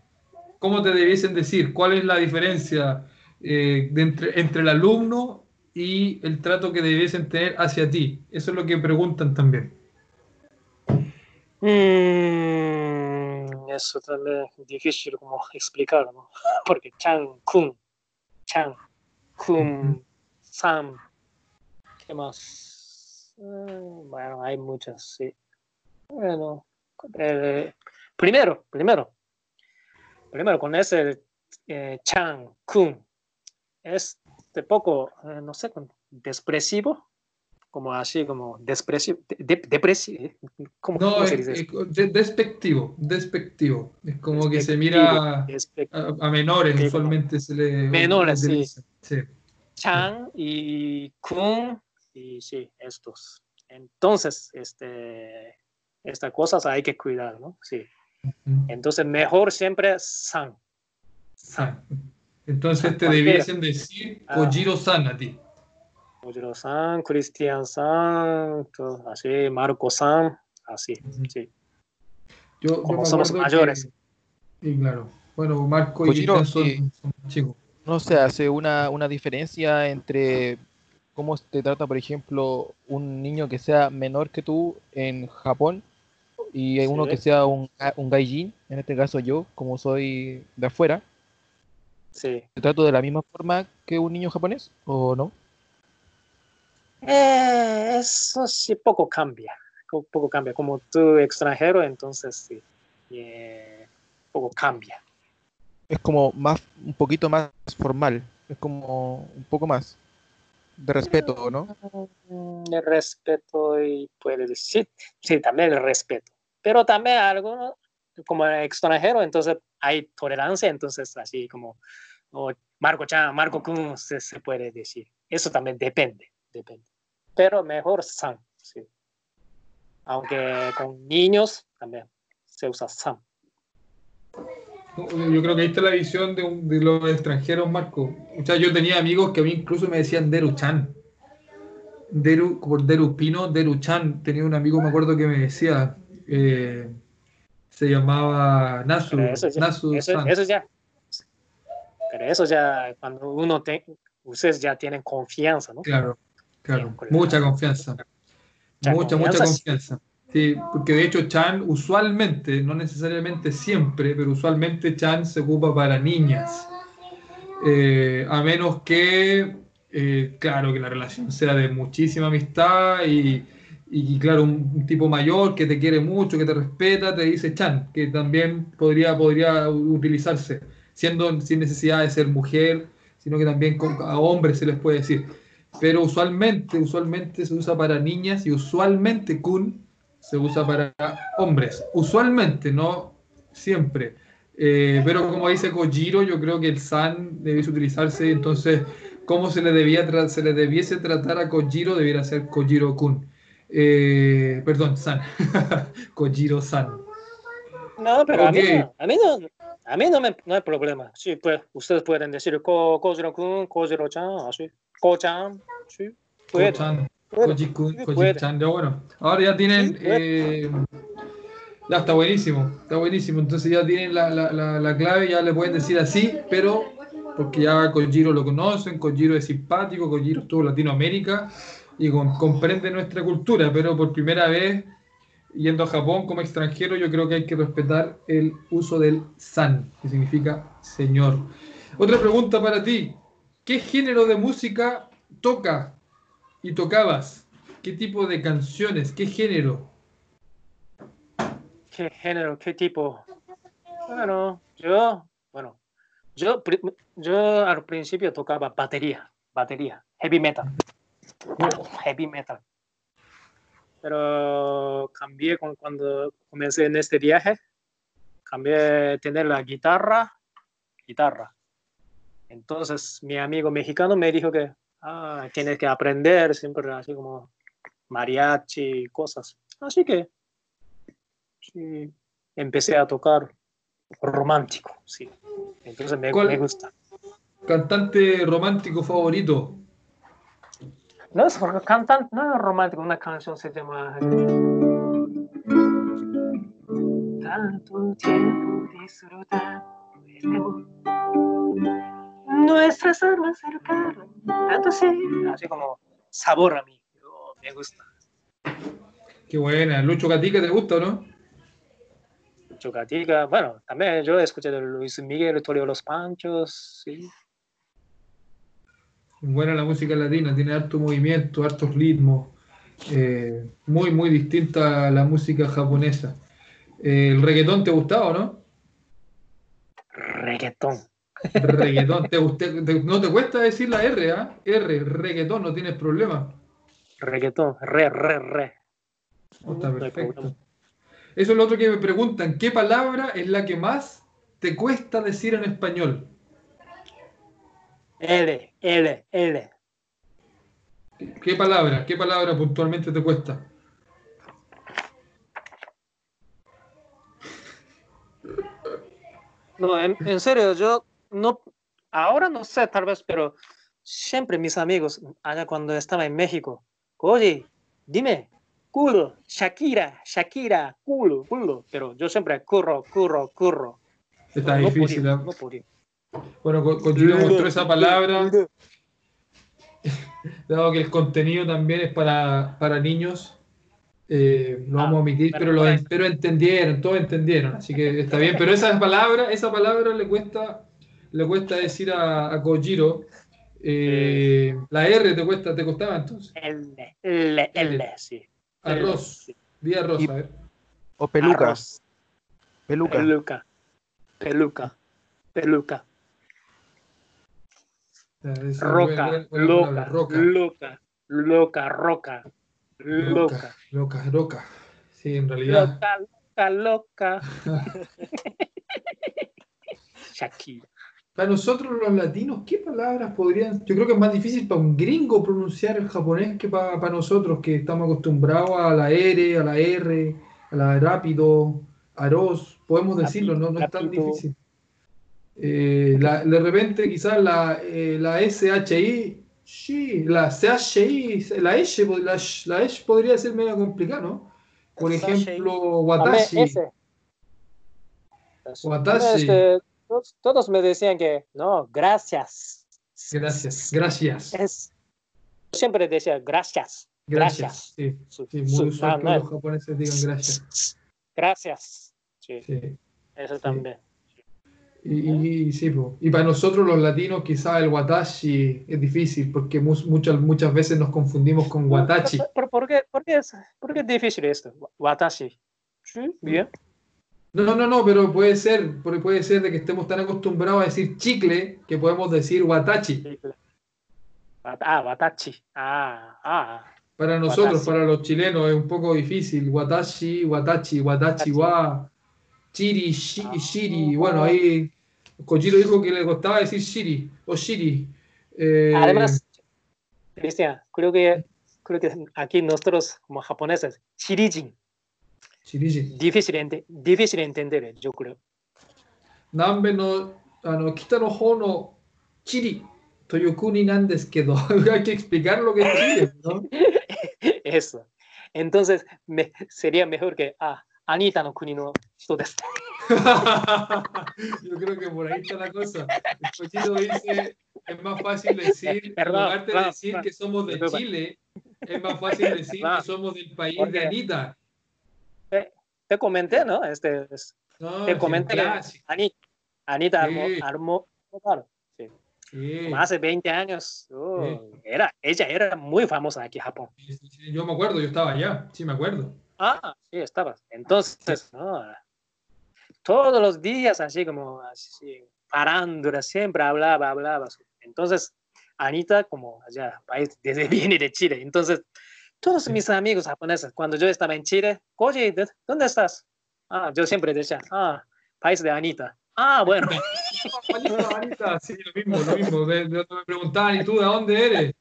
¿Cómo te debiesen decir? ¿Cuál es la diferencia eh, de entre, entre el alumno y el trato que debiesen tener hacia ti? Eso es lo que preguntan también. Mm, eso también es difícil como explicar, ¿no? Porque Chan, Kun, Chan, Kun, Sam, ¿qué más? Eh, bueno, hay muchas, sí. Bueno, eh, primero, primero, primero con ese eh, Chan, Kun, es de poco, eh, no sé, despreciativo, como así, como desprecio, de, deprecio, ¿cómo, No, cómo se es, dice? es de- despectivo, despectivo. Es como que se mira a, a menores, usualmente se le Menores, sí. Sí. Chan y Kun, y sí, estos. Entonces, este, estas cosas hay que cuidar, ¿no? Sí. Entonces, mejor siempre San. San. Entonces te debiesen decir Ah. Kojiro-san a ti. Ojiro-san, Cristian-san, todo así, Marco-san, así, Ujú. sí. Yo, yo Como me somos acuerdo mayores. que- sí, claro. Bueno, Marco y Kojiro, Cristian son, sí. son chicos. No se hace una, una diferencia entre cómo te trata, por ejemplo, un niño que sea menor que tú en Japón y Sí. uno que sea un, un gaijin, en este caso yo, como soy de afuera, Sí. ¿te trato de la misma forma que un niño japonés o no? Eh, eso sí poco cambia, co- poco cambia. Como tú extranjero, entonces sí, eh, poco cambia. Es como más, un poquito más formal, es como un poco más de respeto, ¿no? Mm, El respeto y puede decir, sí, también el respeto. Pero también algo como extranjero, entonces hay tolerancia, entonces así como Marco Chan, Marco Kun se, se puede decir. Eso también depende, depende. Pero mejor San, sí. Aunque con niños también se usa San. Yo creo que ahí está la visión de, un- de los extranjeros, Marco. O sea, yo tenía amigos que a mí incluso me decían Deru-chan. Deru, por Deru Pino, Deru-chan. Tenía un amigo, me acuerdo, que me decía, eh, se llamaba Nasu, Pero eso ya, Nasu eso, San. eso ya, pero eso ya, cuando uno te, ustedes ya tienen confianza, ¿no? Claro, claro. Con Mucha la- confianza. Mucha Mucha, confianza, sí. confianza. Sí, porque de hecho Chan usualmente, no necesariamente siempre, pero usualmente Chan se ocupa para niñas. Eh, a menos que, eh, claro, que la relación sea de muchísima amistad y, y, claro, un, tipo mayor que te quiere mucho, que te respeta, te dice Chan, que también podría, podría utilizarse, siendo sin necesidad de ser mujer, sino que también con- a hombres se les puede decir. Pero usualmente, usualmente se usa para niñas y usualmente kun se usa para hombres. Usualmente, no siempre. Eh, pero como dice Kojiro, yo creo que el san debiese utilizarse, entonces, ¿cómo se le, debía se le debiese tratar a Kojiro? Debiera ser Kojiro-kun. Eh, perdón, san. Kojiro-san. No, pero a mí no, a mí no, a mí no, me, no hay problema. Sí, pues ustedes pueden decir Ko, Kojiro-kun, Kojiro-chan, así, Ko-chan, sí, puede, Ko-chan. Koji-kun, Koji-chan. Ya bueno, ahora ya tienen. Eh, ya está buenísimo, está buenísimo. Entonces ya tienen la, la, la, la clave, ya le pueden decir así, pero porque ya Kojiro lo conocen, Kojiro es simpático, Kojiro estuvo en Latinoamérica y con- comprende nuestra cultura, pero por primera vez yendo a Japón como extranjero, yo creo que hay que respetar el uso del san, que significa señor. Otra pregunta para ti. ¿Qué género de música toca y tocabas? ¿Qué tipo de canciones? ¿Qué género? ¿Qué género, qué tipo? Bueno, yo, bueno, yo, yo al principio tocaba batería, batería, heavy metal, heavy metal. Pero cambié con- cuando comencé en este viaje, cambié tener la guitarra, guitarra. Entonces mi amigo mexicano me dijo que ah, tienes que aprender siempre así como mariachi y cosas. Así que sí, empecé a tocar romántico, sí. Entonces me, me gusta. ¿Cantante romántico favorito? No es cantante, no es romántico, una canción se llama Tanto tiempo disfrutando este amor. Nuestras almas cercanas, tanto sí, así como sabor a mí. Oh, me gusta. Qué buena. Lucho Gatica, ¿te gusta o no? Chocatica, bueno, también yo escuché de Luis Miguel, Torio Los Panchos, sí. Buena la música latina, tiene harto movimiento, hartos ritmos. eh, muy, muy distinta a la música japonesa. Eh, ¿El reggaetón te gustaba o no? Reggaetón. Reggaetón, ¿te, no te cuesta decir la R, ¿ah? R, reggaetón, no tienes problema. reggaetón, re, re, re. Oh, está perfecto. Eso es lo otro que me preguntan. ¿Qué palabra es la que más te cuesta decir en español? L, L, L. ¿Qué palabra? ¿Qué palabra puntualmente te cuesta? No, en, en serio, yo no, ahora no sé tal vez, pero siempre mis amigos, allá cuando estaba en México, oye, dime, culo, Shakira, Shakira, culo, culo, pero yo siempre curro, curro, curro. Está no difícil. podía, ¿eh? no podía. Bueno, Co- Kojiro mostró esa palabra, dado que el contenido también es para, para niños. eh, lo Ah, vamos a omitir, pero pero, lo, pero entendieron, todos entendieron, así que está bien. Pero esa palabra, esa palabra le cuesta, le cuesta decir a, a Kojiro. eh, la R te cuesta, te costaba entonces. L, L, L, sí. Arroz. Sí. Di arroz, Y- a ver. O peluca. Arroz. Peluca. Peluca. Peluca. Peluca. Roca. buena- buena palabra, Loca. Roca. Loca. Loca. Roca. Loca. Loca, loca. Sí, en realidad. Loca, loca, loca. Shakira. Para nosotros los latinos, ¿qué palabras podrían? Yo creo que es más difícil para un gringo pronunciar el japonés que para, para nosotros, que estamos acostumbrados a la R, a la R, a la rápido, arroz, podemos decirlo, no, no es tan difícil. Eh, la- de repente quizás la, eh, la SHI, sí, la CHI, la S, pod- la, sh- la S podría ser medio complicado, ¿no? Por ejemplo, Watashi. Watashi. Todos, todos me decían que no, gracias. Gracias, gracias. Es, siempre decía gracias. Gracias. Sí. Muy usual que no, los japoneses digan gracias. Gracias. Sí, Sí. eso también. Y- y sí, po. y para nosotros los latinos quizás el watashi es difícil porque muchas, muchas veces nos confundimos con watachi. Pero, pero ¿por, qué, por, qué es, ¿Por qué es difícil esto? Watashi. Sí, bien. No, no, no, pero puede ser, porque puede ser de que estemos tan acostumbrados a decir chicle que podemos decir watachi. Ah, watachi. Ah, ah. Para nosotros, Watashi. para los chilenos es un poco difícil. Watashi, watachi, watachi, Watachi. wa, chiri, shi- Ah. shiri. Bueno, ahí que eh, Además, Cristian, creo que, creo que aquí nosotros como japoneses, Shirijin. Shirijin. Difícil, ente, difícil entender, eh, yo creo. Nambe no, ano, kita no hono Chiri. Toyokuni. Hay que explicar lo que es ¿no? Eso. Entonces, me, sería mejor que, ah, Anita no kuni no. Yo creo que por ahí está la cosa. El cochino dice, es más fácil decir, Perdón, lugar de perdón, decir perdón. que somos de Disculpa. Chile, es más fácil decir Perdón. que somos del país Porque- de Anita. Te comenté, ¿no? Este, es- No, te sí, comenté que. Anita, Anita Sí. armó, armó- claro, Sí. hace 20 años, oh, Sí. era, ella era muy famosa aquí en Japón. Sí, sí, sí, Yo me acuerdo, yo estaba allá, sí me acuerdo. Ah, sí, estabas. Entonces, no, todos los días así como así, parándula, siempre hablaba, hablaba. Entonces, Anita, como allá, país, desde viene de Chile. Entonces, todos mis amigos japoneses, cuando yo estaba en Chile, oye, ¿de- ¿dónde estás? Ah, yo siempre decía, ah, país de Anita. Ah, bueno, Anita, sí, lo mismo, lo mismo. Me, me preguntaban, ¿y tú de dónde eres?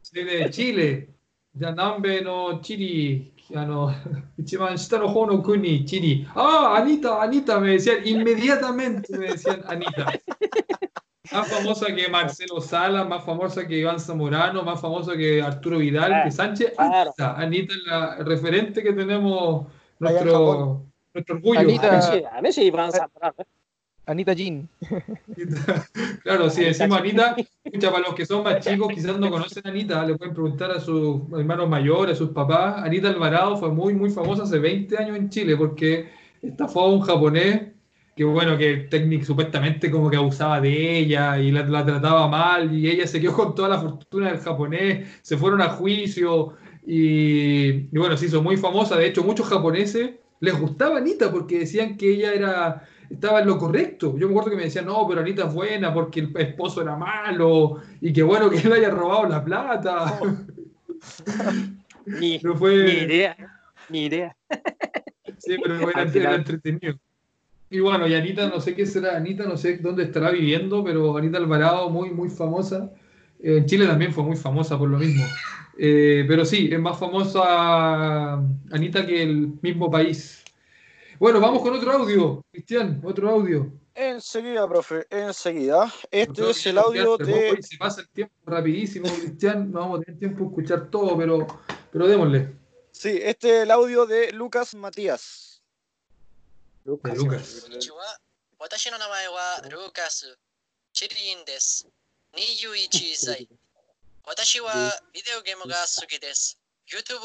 Soy de Chile. Yanambe no Chiri. Ah, no. Ichiban shita no hou no kuni, Chiri. Ah, Anita, Anita, me decían, inmediatamente me decían Anita. Más famosa que Marcelo Sala, más famosa que Iván Zamorano, más famosa que Arturo Vidal, que Sánchez. claro. Anita, Anita es la referente que tenemos, nuestro, nuestro orgullo. Anita. a ver si, a ver si Iván Zamorano, ¿eh? Anita Jean. Claro, si decimos. Anita, escucha, para los que son más chicos, quizás no conocen a Anita, le pueden preguntar a sus hermanos mayores, a sus papás. Anita Alvarado fue muy, muy famosa hace 20 años en Chile porque estafó a un japonés que, bueno, que técnico supuestamente como que abusaba de ella y la, la trataba mal y ella se quedó con toda la fortuna del japonés, se fueron a juicio y, y bueno, se hizo muy famosa. De hecho, muchos japoneses les gustaba Anita porque decían que ella era estaba en lo correcto. Yo me acuerdo que me decían, no, pero Anita es buena porque el esposo era malo y que bueno que él haya robado la plata. Ni, Pero fue- ni idea. Ni idea. Sí, pero era, era entretenido. Y bueno, y Anita, no sé qué será Anita, no sé dónde estará viviendo, pero Anita Alvarado, muy, muy famosa. Eh, en Chile también fue muy famosa por lo mismo. Eh, pero sí, es más famosa Anita que el mismo país. Bueno, vamos con otro audio, Cristian, otro audio. Enseguida, profe, enseguida. Este es el audio de. Se pasa el tiempo rapidísimo, Cristian. No vamos a tener tiempo de escuchar todo, pero, pero démosle. Sí, este es el audio de Lucas Matías. Lucas. Lucas. Lucas.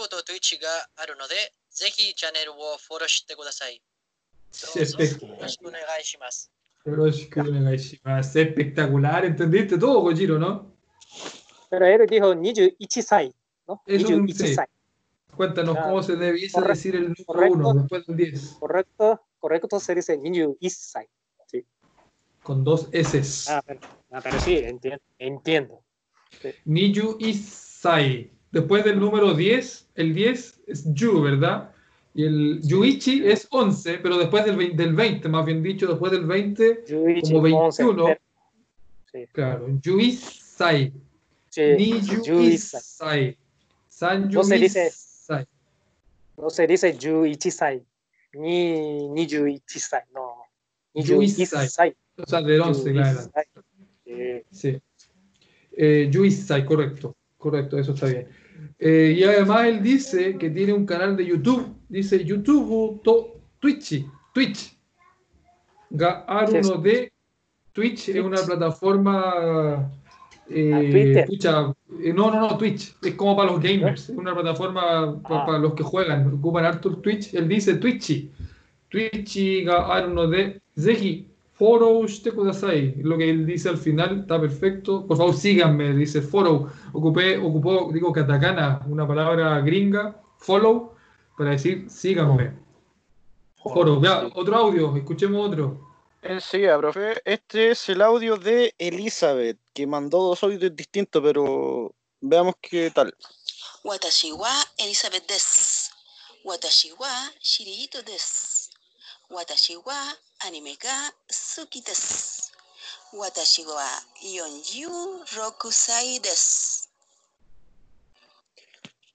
と Twitch があるので、ぜひチャンネルをフォローしてください。Espectacular, ¿entendiste todo, Kojiro, no? Pero él dijo 21 歳, ¿no? Es un- 21 sí.歳. Cuéntanos Ah, cómo se debiese correcto, decir el número correcto. 1 después del 10, Correcto, correcto se dice 21 歳. con dos S. Ah, pero, ah, pero sí, entiendo. entiendo. Niyu Isai. Después del número 10, el 10 es Yu, ¿verdad? Y el Yuichi es 11, pero después del 20, del 20 más bien dicho, después del 20, Yuichi, como 21. sí. Claro, Yuisai. Sí. Ni Yuisai. San Yuisai. No se dice, no se dice Yuichisai. Ni, ni Yuichisai, no. Ni Yuisai. O sea, del 11, claro. Sí. sí. Eh, yuisai, correcto. Correcto, eso está bien. Eh, y además él dice que tiene un canal de YouTube. Dice YouTube to Twitch. Twitch. Ga Aruno de Twitch es una plataforma. eh, Ah, pucha, eh, no, no, no, Twitch. Es como para los gamers. Es una plataforma pa- Ah. para los que juegan. Ocupan harto Twitch. Él dice Twitchy. Twitchy ga Aruno de Zehi follow shite kudasai. Lo que él dice al final está perfecto. Por favor, síganme, dice follow. Ocupé, ocupó, digo, katakana, una palabra gringa, follow, para decir síganme. Follow. Ya, otro audio, escuchemos otro. Eh, Enseguida, profe. Este es el audio de Elizabeth, que mandó dos audios distintos, pero veamos qué tal. Watashi wa Elizabeth des. Watashi wa des. Watashi wa anime ga suki desu. Watashi wa Yonju Rokusai desu.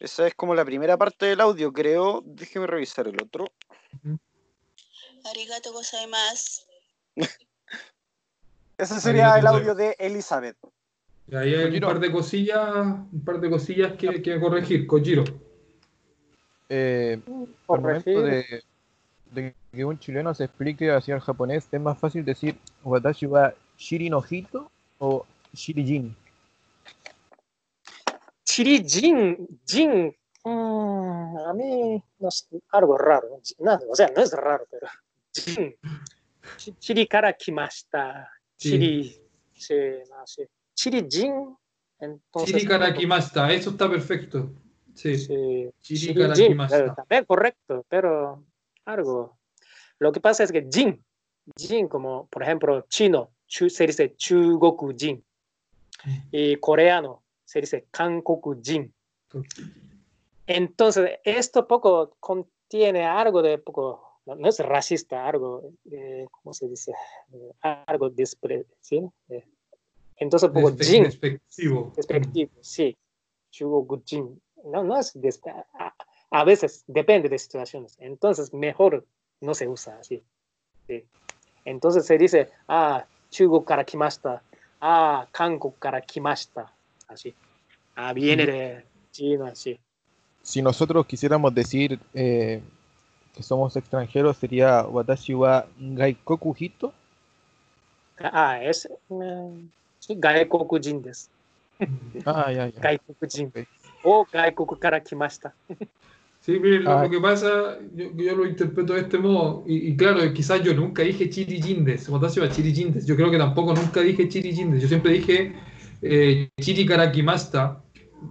Esa es como la primera parte del audio, creo. Déjeme revisar el otro. Arigato gozaimasu. Ese sería el audio de Elizabeth. Y ahí hay un par de cosillas, un par de cosillas que, que corregir, Kojiro. Eh, al de que un chileno se explique hacia el japonés, es más fácil decir Watashi wa Shirinojito o Shirijin. Shirijin, Jin. Mm, a mí no es algo raro. O sea, no es raro, pero Jin. Chiri cara kimashita. Chiri. Sí, no, sí. Chiri Jin. Entonces, Chiri kimashita. Eso está perfecto. Sí. sí. Chiri, Chiri Jin, También correcto, pero algo lo que pasa es que Jin, Jin, como por ejemplo chino, chu- se dice Chugoku Jin. Y coreano se dice Kankoku Jin. Entonces, esto poco contiene algo de poco, no, no es racista, algo, eh, ¿cómo se dice? Algo despre, ¿sí? Eh, entonces, poco Despe- Jin, despectivo. despectivo, sí. Chugoku Jin. No, no es a, a veces depende de situaciones. Entonces, mejor no se usa así. Sí. Entonces se dice, ah, Chugo para ah, Kanko para así. Ah, viene de China, así. Si nosotros quisiéramos decir eh, que somos extranjeros, sería Watashi wa Gaikoku Hito. Ah, es eh, Gaikoku Jin desu. Ah, ya, ya. Gaikoku Jin. Okay. O Gaikoku para kimashita. Sí, mire, lo, Ah. lo que pasa, yo, yo lo interpreto de este modo, y, y claro, quizás yo nunca dije Watashi wa Chirijindes, yo creo que tampoco nunca dije Chirijindes, yo siempre dije eh, Chiri Karakimasta.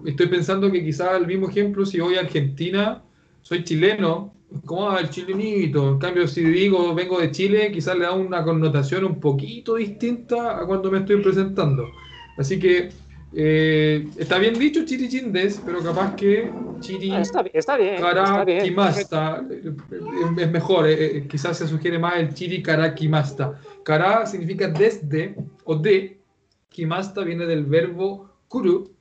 Estoy pensando que quizás el mismo ejemplo, si voy a Argentina, soy chileno, como ah, el chilenito, en cambio si digo vengo de Chile, quizás le da una connotación un poquito distinta a cuando me estoy presentando. Así que Eh, está bien dicho Chiri Jindes, pero capaz que Chiri Ah, está, bi- está bien, Kara. Kimasta eh, es mejor, eh, eh, quizás se sugiere más el Chiri Kara Kimasta. Kara significa desde o de, Kimasta viene del verbo kuru,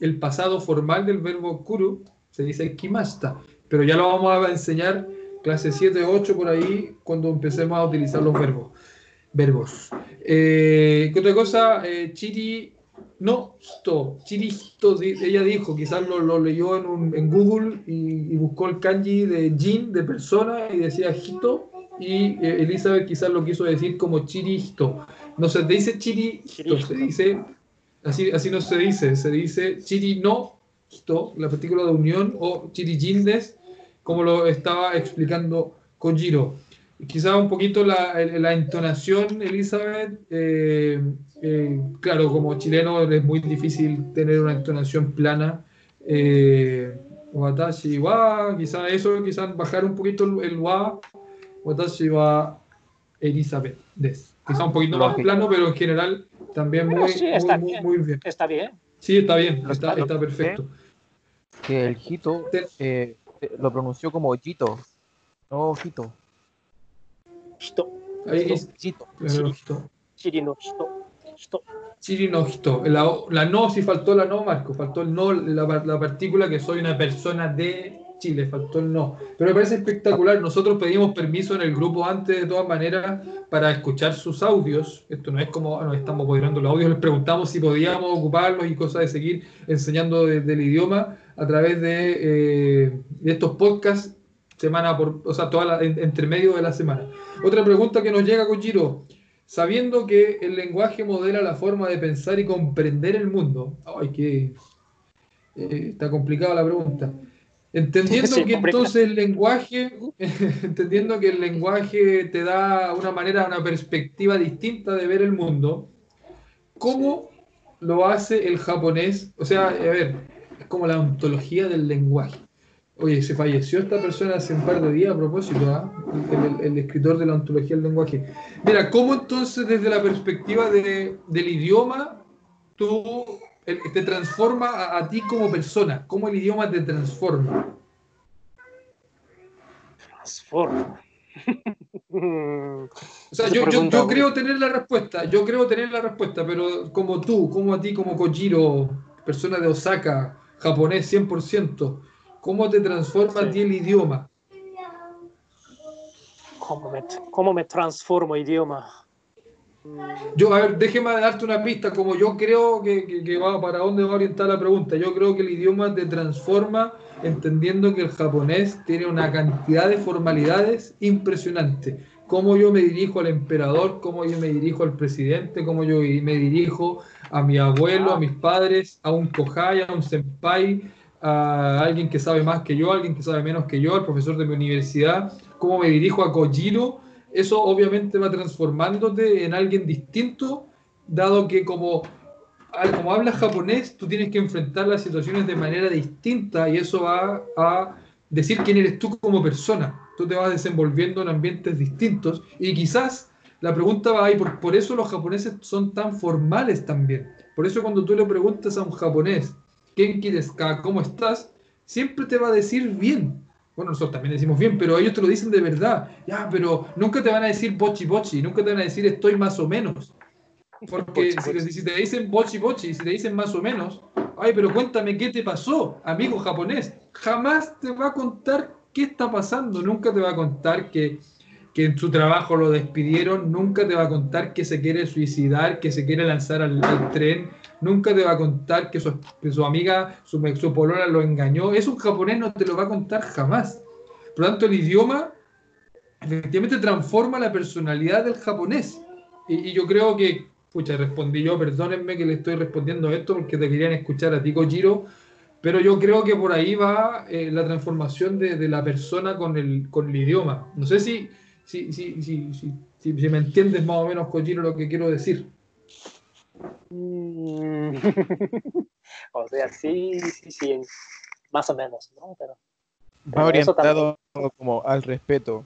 el pasado formal del verbo kuru se dice Kimasta, pero ya lo vamos a enseñar clase 7 o 8 por ahí cuando empecemos a utilizar los verbos. verbos. Eh, ¿Qué otra cosa? Eh, Chiri no, sto, chiristo, ella dijo, quizás lo, lo leyó en, un- en Google y, y buscó el kanji de jin, de persona, y decía hito, y eh, Elizabeth quizás lo quiso decir como chiristo. No se dice chiristo, se dice, así, así no se dice, se dice chiri no, hito, la partícula de unión, o chirijindes, como lo estaba explicando Kojiro. Quizás un poquito la, la entonación, Elizabeth, eh, eh, claro, como chileno es muy difícil tener una entonación plana. Eh, watashi wa, quizás eso, quizás bajar un poquito el, el wa. Watashi wa Elizabeth. Des. Quizás un poquito más plano, pero en general también muy, sí, está muy, bien. muy bien. Está bien. Sí, está bien, está, está perfecto. Que el Hito eh, lo pronunció como Jito, no Hito. Claro, hito. Chiri no hito. Chiri no hito. La, la no, sí faltó la no, Marco. Faltó el no, la, la partícula que soy una persona de Chile. Faltó el no. Pero me parece espectacular. Nosotros pedimos permiso en el grupo antes, de todas maneras, para escuchar sus audios. Esto no es como ah, nos estamos apoderando los audios. Les preguntamos si podíamos ocuparlos y cosas de seguir enseñando de- del idioma a través de, eh, de estos podcasts semana por, o sea, toda la, en- entre medio de la semana. Otra pregunta que nos llega con Giro. Sabiendo que el lenguaje modela la forma de pensar y comprender el mundo. Ay, que eh, está complicada la pregunta. Entendiendo Sí, que entonces el lenguaje, entendiendo que el lenguaje te da una manera, una perspectiva distinta de ver el mundo, ¿cómo lo hace el japonés? O sea, a ver, es como la ontología del lenguaje. Oye, se falleció esta persona hace un par de días a propósito, ¿ah? el, el- el escritor de la ontología del lenguaje. Mira, ¿cómo entonces desde la perspectiva de- del idioma tú te transforma a, a ti como persona? ¿Cómo el idioma te transforma? Transforma. O sea, yo, yo, yo creo tener la respuesta, yo creo tener la respuesta, pero como tú, como a ti, como Kojiro, persona de Osaka, japonés 100%, ¿cómo te transforma a ti el idioma? ¿Cómo me, cómo me transformo idioma? Mm, Yo, a ver, déjeme darte una pista, como yo creo que, que- que va para dónde va orientar la pregunta. Yo creo que el idioma te transforma entendiendo que el japonés tiene una cantidad de formalidades impresionante. Cómo yo me dirijo al emperador, cómo yo me dirijo al presidente, cómo yo me dirijo a mi abuelo, a mis padres, a un kohai, a un senpai, a alguien que sabe más que yo, a alguien que sabe menos que yo, al profesor de mi universidad, cómo me dirijo a Kojiro, eso obviamente va transformándote en alguien distinto, dado que como, como hablas japonés, tú tienes que enfrentar las situaciones de manera distinta y eso va a decir quién eres tú como persona. Tú te vas desenvolviendo en ambientes distintos y quizás la pregunta va ahí, por, por eso los japoneses son tan formales también. Por eso cuando tú le preguntas a un japonés, ¿quién quieres? ¿Cómo estás? Siempre te va a decir bien. Bueno, nosotros también decimos bien, pero ellos te lo dicen de verdad. Ya, pero nunca te van a decir bochi bochi, nunca te van a decir estoy más o menos. Porque Bochi, si, si te dicen bochi bochi, si te dicen más o menos, ay, pero cuéntame qué te pasó, amigo japonés. Jamás te va a contar qué está pasando, nunca te va a contar que, que en su trabajo lo despidieron, nunca te va a contar que se quiere suicidar, que se quiere lanzar al, al tren, nunca te va a contar que su, amiga, su, su polola lo engañó. Eso un japonés no te lo va a contar jamás. Por lo tanto, el idioma efectivamente transforma la personalidad del japonés. Y, y yo creo que, pucha, respondí yo, perdónenme que le estoy respondiendo esto porque te querían escuchar a ti, Kojiro, pero yo creo que por ahí va eh, la transformación de, la persona con el, con el idioma. No sé si, si, si, si- si me entiendes más o menos, Kojiro, lo que quiero decir. Mm. o sea, sí, sí, sí, más o menos, ¿no? Pero Va Pero eso orientado como al respeto,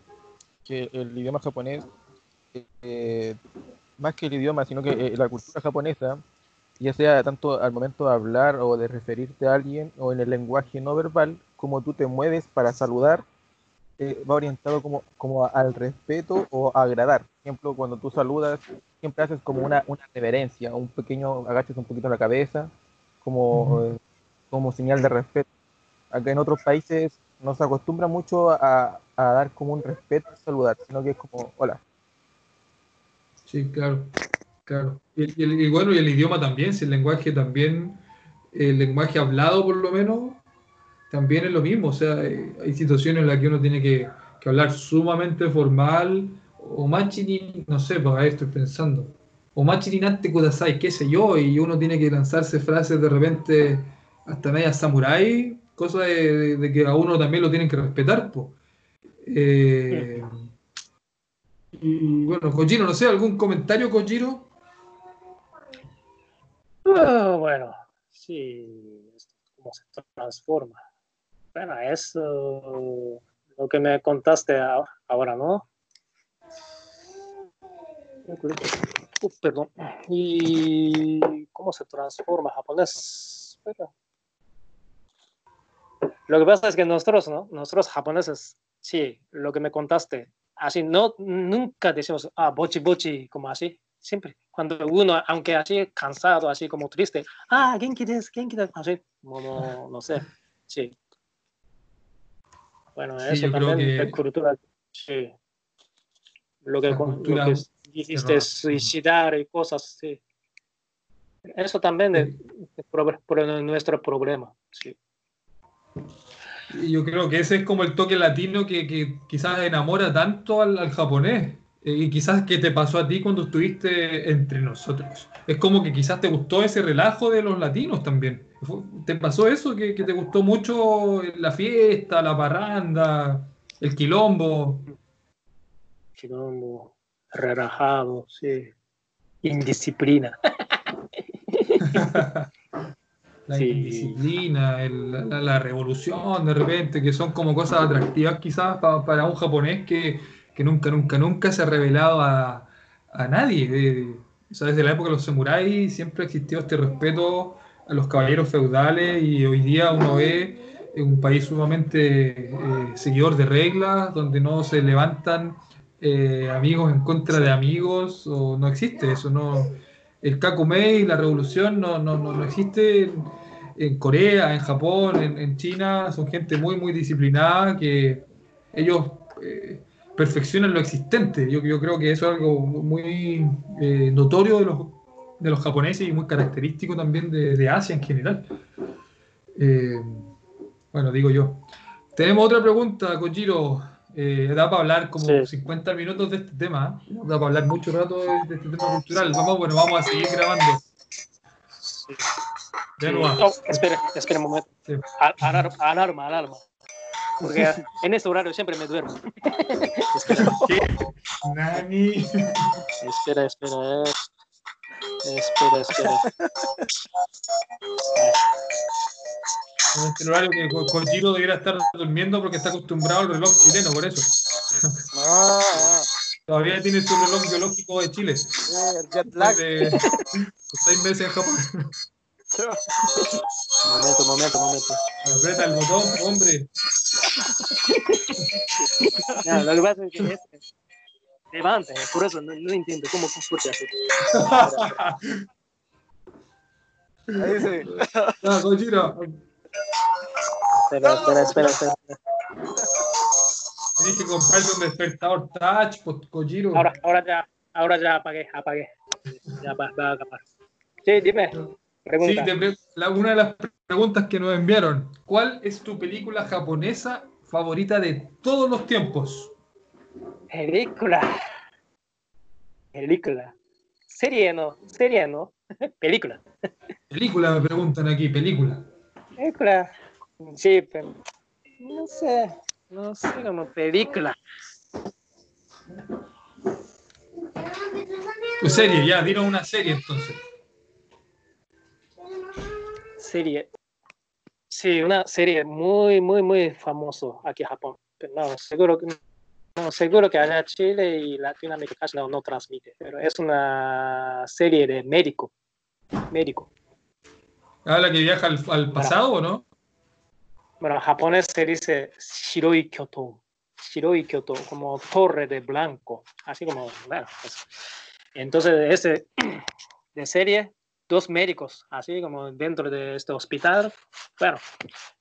que el idioma japonés, eh, más que el idioma, sino que eh, la cultura japonesa ya sea tanto al momento de hablar o de referirte a alguien o en el lenguaje no verbal, como tú te mueves para saludar, eh, va orientado como, como al respeto o a agradar. Por ejemplo, cuando tú saludas, siempre haces como una, una reverencia, un pequeño, agachas un poquito la cabeza, como, eh, como señal de respeto. Acá en otros países no se acostumbra mucho a, a dar como un respeto al saludar, sino que es como, hola. Sí, claro, claro. Y, y y bueno, y el idioma también, si el lenguaje también, el lenguaje hablado por lo menos, también es lo mismo. O sea, eh, hay situaciones en las que uno tiene que, que hablar sumamente formal, o machini, no sé, pues ahí estoy pensando. O machini nante kudasai, qué sé yo, y uno tiene que lanzarse frases de repente hasta media samurái, cosa de, que a uno también lo tienen que respetar, pues. Y bueno, Kojiro, no sé, ¿algún comentario, Kojiro? Ah, bueno, sí, cómo se transforma. Bueno, eso lo que me contaste ahora, ¿no? Uh, perdón. ¿Y cómo se transforma japonés? Bueno, Lo que pasa es que nosotros, ¿no? Nosotros japoneses, sí, lo que me contaste, así, no, nunca decimos, ah, bochi bochi, como así, siempre. Cuando uno, aunque así cansado, así como triste, ah, genki desu, genki desu, así, no, no, no sé, sí. Bueno, Sí, eso también que- de cultura, sí. Lo que, La con- lo cultura que es errada. suicidar y cosas, sí. Eso también es, pro- nuestro problema, sí. Yo creo que ese es como el toque latino que, que quizás enamora tanto al, al japonés. eh, Y quizás que te pasó a ti cuando estuviste entre nosotros. Es como que quizás te gustó ese relajo de los latinos también. ¿Te pasó eso? Que, que te gustó mucho la fiesta, la parranda, el quilombo. quilombo, relajado, sí. Indisciplina. La Sí. indisciplina, el- la, la revolución de repente, que son como cosas atractivas quizás pa- para un japonés que, que nunca, nunca, nunca se ha revelado a, a nadie. Eh, o sea, desde la época de los samuráis siempre existió este respeto a los caballeros feudales y hoy día uno ve en un país sumamente eh, seguidor de reglas, donde no se levantan eh, amigos en contra de amigos, o no existe eso, no el Kakumei, la revolución no, no, no, no existe en, Corea, en Japón, en, en China, son gente muy, muy disciplinada que ellos eh, perfeccionan lo existente. Yo, yo creo que eso es algo muy eh, notorio de los, de los japoneses y muy característico también de, de Asia en general. Bueno, digo yo. Tenemos otra pregunta, Kojiro. Eh, da para hablar como Sí. 50 minutos de este tema. ¿eh? Da para hablar mucho rato de, de este tema cultural. Vamos, bueno, vamos a seguir grabando. Sí. De Sí. nuevo. Oh, espera, espera un momento. Sí. Al- Alarma, alarma, alarma. Porque en este horario siempre me duermo. espera, Nani. espera, espera. Espera, espera. En este horario que Ko- Kojiro debiera estar durmiendo porque está acostumbrado al reloj chileno, por eso. Ah, ah, Todavía tiene su reloj biológico de Chile. eh, el jet lag. De seis meses en Japón. Momento, momento, momento. Aprieta el botón, hombre. Ya, lo que pasa es que es- levanta, eh, por eso no, no entiendo cómo puede hacer. Ahí sí. Ah, Kojiro, Espera, espera, espera, espera. tenés que comprarte un despertador touch, pues, Kojiro. Ahora, ahora ya, ahora ya apagué, apagué. Ya va, va a acabar. Sí, dime. Sí, Pregunta. te pre- la- una de las preguntas que nos enviaron. ¿Cuál es tu película japonesa favorita de todos los tiempos? Película. Película. Serie no, serie no. Película. Película, me preguntan aquí, película. Película. Sí, pero no sé, no sé como película. Tu serie, ya, dinos una serie entonces. Serie. Sí, una serie muy, muy, muy famoso aquí en Japón. Pero no, seguro que no, seguro que allá Chile y Latinoamérica casi no, no transmite. Pero es una serie de médico. médico. Ah, la que viaja al, al pasado, ¿o no? Bueno, en japonés se dice Shiroi Kyoto. Shiroi Kyoto, como torre de blanco. Así como, bueno, eso. Entonces, de ese, de serie, dos médicos, así como dentro de este hospital, bueno,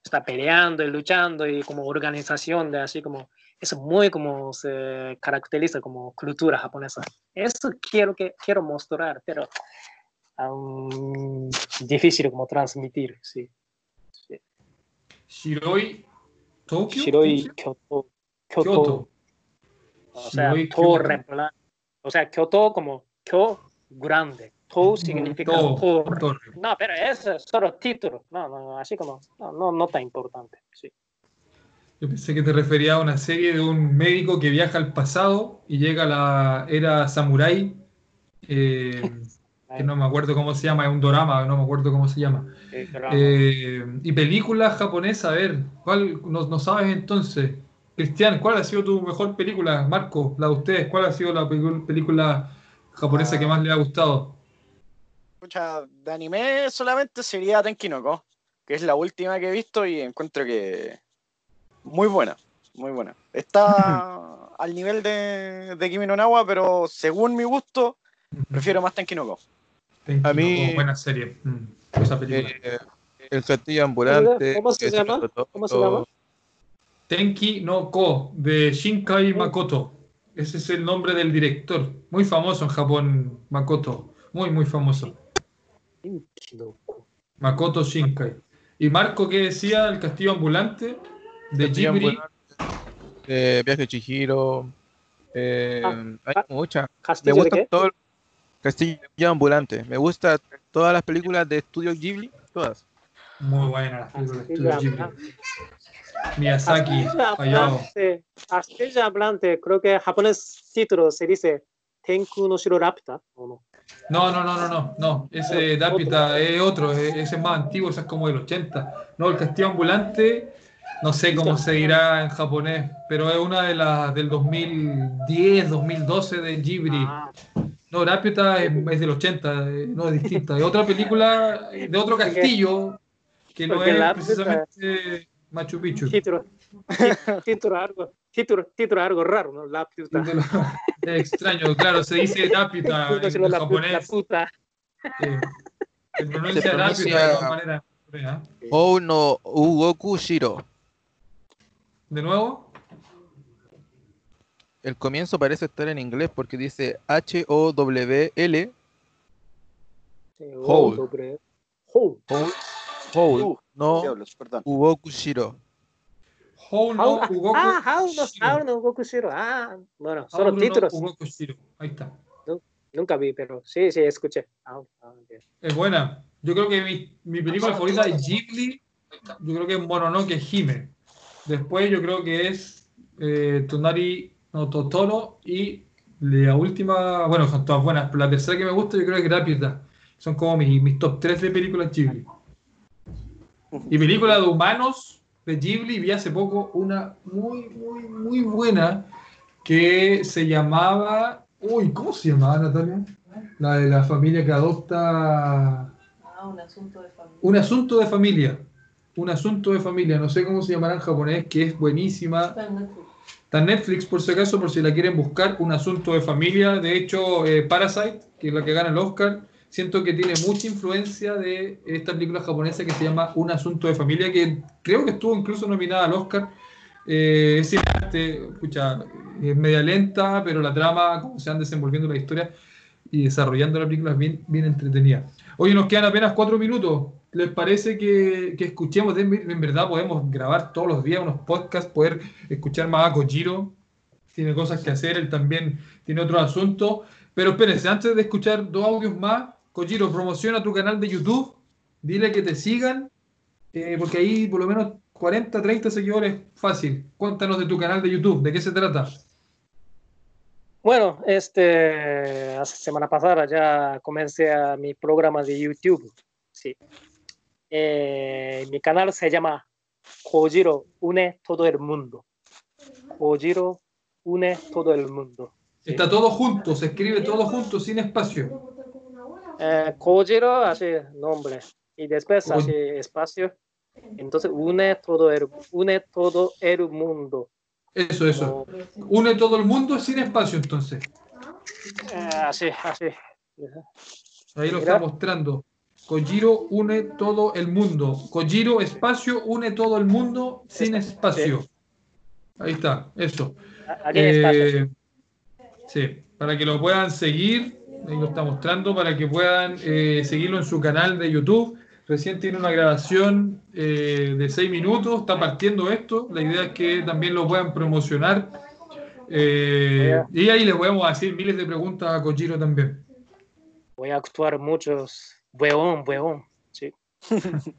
está peleando y luchando y como organización de así como, es muy como se caracteriza como cultura japonesa. Eso quiero, que, quiero mostrar, pero aún difícil como transmitir, sí. Shiroi Tokio. Shiroi Kyoto. Kyoto. Kyoto. O sea, Shiroi torre. O sea, Kyoto como Kyo grande. To significa To, torre. torre. No, pero eso es solo título. No, no, no, así como, no, no, no tan importante. Sí. Yo pensé que te refería a una serie de un médico que viaja al pasado y llega a la era samurái, eh, que no me acuerdo cómo se llama, es un dorama, no me acuerdo cómo se llama. Eh, y película japonesa, a ver, ¿cuál no, no sabes entonces? Cristian, ¿cuál ha sido tu mejor película? Marco, la de ustedes, ¿cuál ha sido la película japonesa que más le ha gustado? Escucha, de anime solamente sería Tenkinoko, que es la última que he visto y encuentro que muy buena, muy buena. Está al nivel de, de Kimi no Nawa, pero según mi gusto, prefiero más Tenkinoko. Tenki A mí- no Ko, buena serie, mm, esa película. Eh, el castillo ambulante. ¿Cómo se llama? ¿Cómo se llama? Tenki no Ko, de Shinkai Makoto. Ese es el nombre del director. Muy famoso en Japón, Makoto. Muy, muy famoso. Makoto Shinkai. ¿Y Marco qué decía? El castillo ambulante de Ghibli. eh, Viaje de Chihiro. eh, Ah, hay ah, muchas. Me ¿Castillo de gusta qué? todo Castillo ambulante. Me gusta todas las películas de estudio Ghibli. Todas. Muy buena la película de Estudio Ghibli. Ambulante. Miyazaki. Hablante, Hablante, creo que en japonés título se dice Tenku no Shiro Rapta, ¿o no? No, no, no, no, no, no. Ese Dapita es otro, es- ese es más antiguo, ese es como del 80. No, el castillo ambulante, no sé cómo se dirá en japonés, pero es una de las del 2010, 2012 de Ghibli. Ah, No, Dapita es, es del 80, eh, no es distinta. Es otra película de otro castillo que no es precisamente Machu Picchu. título, tí- título algo, título, título algo raro, ¿no? La puta. Es extraño, claro, se dice no en Shiro la, pu- la japonés. puta. eh, Se pronuncia Se Dapita de todas maneras. ¿eh? Ou no Ugoku Shiro. ¿De nuevo? El comienzo parece estar en inglés porque dice H-O-W-L. Hold. Hold. Hold. Hold. No Diablos, perdón. Ugoku Shiro. How no Ugoku ah, how no, how no Shiro. Ah, bueno, solo no títulos. Ugoku Shiro. Ahí está. Nunca vi, pero sí, sí, escuché. Ah, ah. Es buena. Yo creo que mi, mi película favorita de Ghibli, yo creo que es Mononoke Hime. Después yo creo que es eh, Tonari no Totoro y la última, bueno, son todas buenas, pero la tercera que me gusta yo creo que es Rápida. Son como mis, mis top 3 de películas Ghibli. Y película de humanos de Ghibli vi hace poco una muy, muy, muy buena que se llamaba... Uy, ¿cómo se llamaba Natalia? La de la familia que adopta... Ah, un asunto de familia. Un asunto de familia. Un asunto de familia. No sé cómo se llamará en japonés, que es buenísima. Está en Netflix. Por si acaso, por si la quieren buscar. Un asunto de familia. De hecho, eh, Parasite, que es la que gana el Oscar, siento que tiene mucha influencia de esta película japonesa que se llama Un asunto de familia, que creo que estuvo incluso nominada al Oscar. Eh, es cinearte, escucha, es media lenta, pero la trama, cómo se van desenvolviendo la historia y desarrollando la película es bien, bien entretenida. Oye, nos quedan apenas cuatro minutos. ¿Les parece que, que escuchemos? De- En verdad podemos grabar todos los días unos podcasts, poder escuchar más a Kojiro. Tiene cosas que hacer, él también tiene otro asunto. Pero espérense, antes de escuchar dos audios más, Kojiro, promociona tu canal de YouTube. Dile que te sigan, eh, porque ahí por lo menos 40, 30 seguidores, fácil. Cuéntanos de tu canal de YouTube, ¿de qué se trata? Bueno, este, hace semana pasada ya comencé a mi programa de YouTube. Sí. Eh, mi canal se llama Kojiro Une Todo el Mundo. Kojiro Une Todo el Mundo. Sí. Está todo junto, se escribe todo junto, sin espacio. Eh, Kojiro hace nombre y después hace espacio. Entonces une todo el, une todo el mundo. Eso, eso. Como, Une todo el mundo sin espacio, entonces. eh, así, así. Ahí lo Mira. está mostrando. Kojiro une todo el mundo. Kojiro espacio une todo el mundo sin espacio. Ahí está, eso. Aquí está. Eh, sí, para que lo puedan seguir, ahí lo está mostrando, para que puedan eh, seguirlo en su canal de YouTube. Recién tiene una grabación eh, de seis minutos, está partiendo esto. La idea es que también lo puedan promocionar. Y ahí le podemos hacer miles de preguntas a Kojiro también. Voy a actuar muchos. Weón, weón. Sí.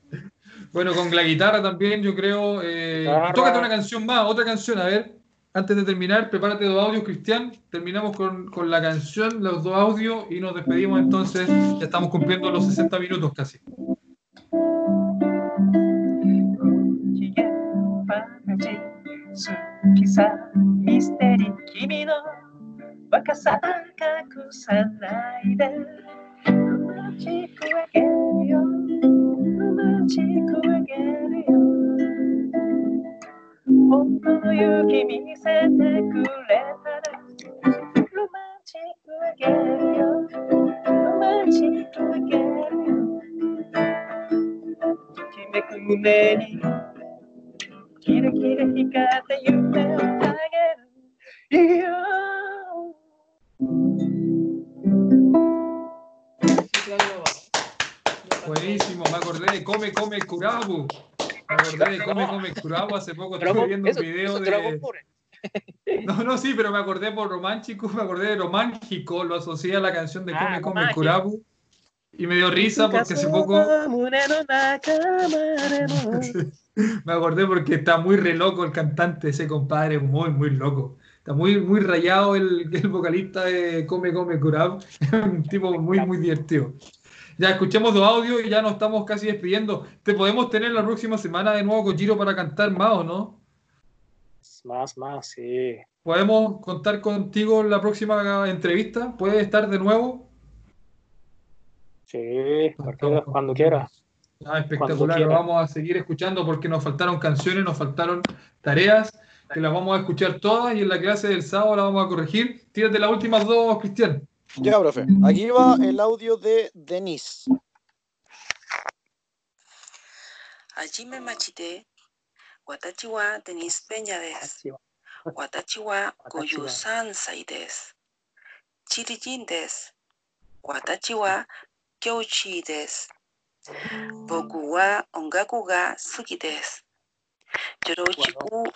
Bueno, con la guitarra también, yo creo. Eh, Guitarra. tócate una canción más, otra canción, a ver. Antes de terminar, prepárate dos audios, Cristian. Terminamos con, con la canción, los dos audios y nos despedimos entonces. Ya estamos cumpliendo los 60 minutos casi. 機嫌悪じ好きさミステリー君の若さ隠さないでロマンチックあげるよ。ロマンチックあげるよ。本当の勇気見せてくれたら。ロマンチックあげるよ。ロマンチックあげるよ。ときめく胸に。キラキラ光った夢をあげるよ。Buenísimo, me acordé de Come Come Curabu. Me acordé de Come Come Curabu. Hace poco estuve viendo un video de. No, no, sí, pero me acordé por romántico, me acordé de romántico, lo asocié a la canción de Come Come romántico. Curabu. Y me dio risa porque hace poco. me acordé porque está muy re loco el cantante, ese compadre, muy, muy loco. Está muy, muy rayado el, el vocalista de Come Come Curab. Un tipo muy, muy divertido. Ya escuchemos dos audios y ya nos estamos casi despidiendo. ¿Te podemos tener la próxima semana de nuevo con Giro para cantar más o no? Más, más, sí. ¿Podemos contar contigo en la próxima entrevista? ¿Puedes estar de nuevo? Sí, cualquiera- cuando quiera. Ah, espectacular, Cuando lo vamos a seguir escuchando porque nos faltaron canciones, nos faltaron tareas, que las vamos a escuchar todas y en la clase del sábado las vamos a corregir. Tírate las últimas dos, Cristian. Ya, profe. Aquí va el audio de Denise. Allí me machité. Watachi wa Denise Peña des. Watachi wa Goyu Sansai des. Chirijin des. Yorochiku,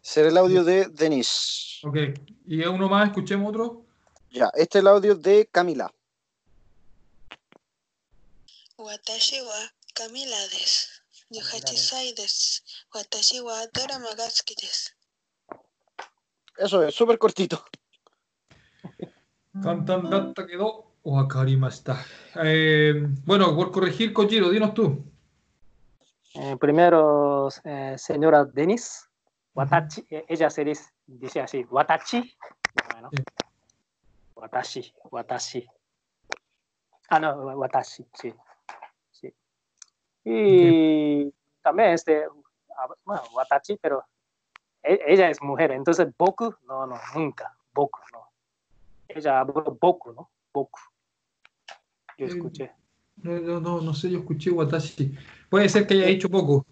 Será el audio de Denis. Ok, y uno más, escuchemos otro. Ya, este es el audio de Camila. Watashi wa Camila desu. 18 sai. Watashi wa dorama. Eso es, súper cortito. Quedó. Eh, bueno, por corregir, Kojiro, dinos tú. Eh, primero, eh, señora Denis, Watachi, eh, ella se dice, dice así, Watachi. Bueno, Sí. Watashi, Watashi. Ah, no, Watashi, sí. sí. Y también este, ah, bueno, Watachi, pero e- ella es mujer, entonces Boku, no, no, nunca, Boku, no. Ella habló Boku, ¿no? Boku. Yo Eh, escuché. No, no, no, no sé, yo escuché Watashi. Puede ser que haya dicho poco,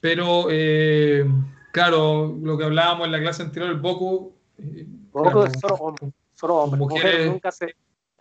pero eh, claro, lo que hablábamos en la clase anterior, el Boku. eh, Boku claro, es solo hombre. Solo hombre. mujeres- Mujer nunca se,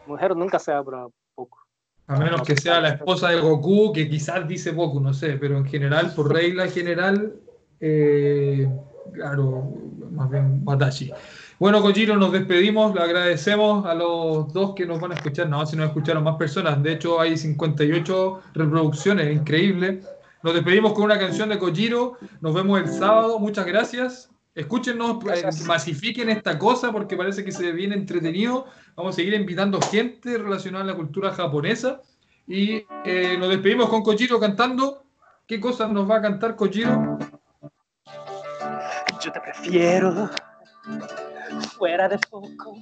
mujer nunca se habla poco. A menos que sea la esposa de Goku, que quizás dice Goku, no sé, pero en general, por regla general, eh, claro, más bien Watashi. Bueno, Kojiro, nos despedimos, le agradecemos a los dos que nos van a escuchar, no, si nos escucharon más personas, de hecho hay 58 reproducciones, increíble. Nos despedimos con una canción de Kojiro, nos vemos el sábado, muchas gracias. Escúchenos, eh, Gracias. masifiquen esta cosa porque parece que se viene entretenido. Vamos a seguir invitando gente relacionada a la cultura japonesa. Y eh, nos despedimos con Kojiro cantando. ¿Qué cosas nos va a cantar Kojiro? Yo te prefiero fuera de foco.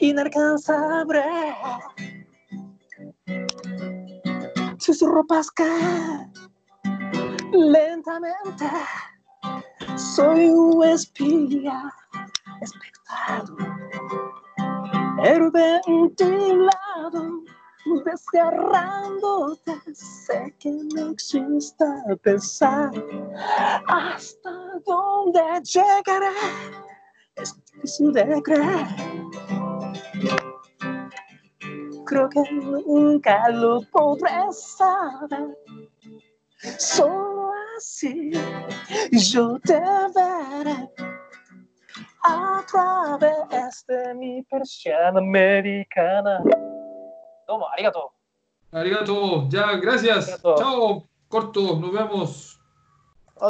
inalcanzable. Tus ropas caen lentamente. Soy un espía expectado. El ventilado desgarrándote. Sé que no existe pensar hasta dónde llegaré es difícil de creer. Creo que nunca lo podré saber. Solo así yo te veré a través de mi persiana americana. Toma, arigato. Arigato, ya, gracias. Arigato. Chao, corto, nos vemos.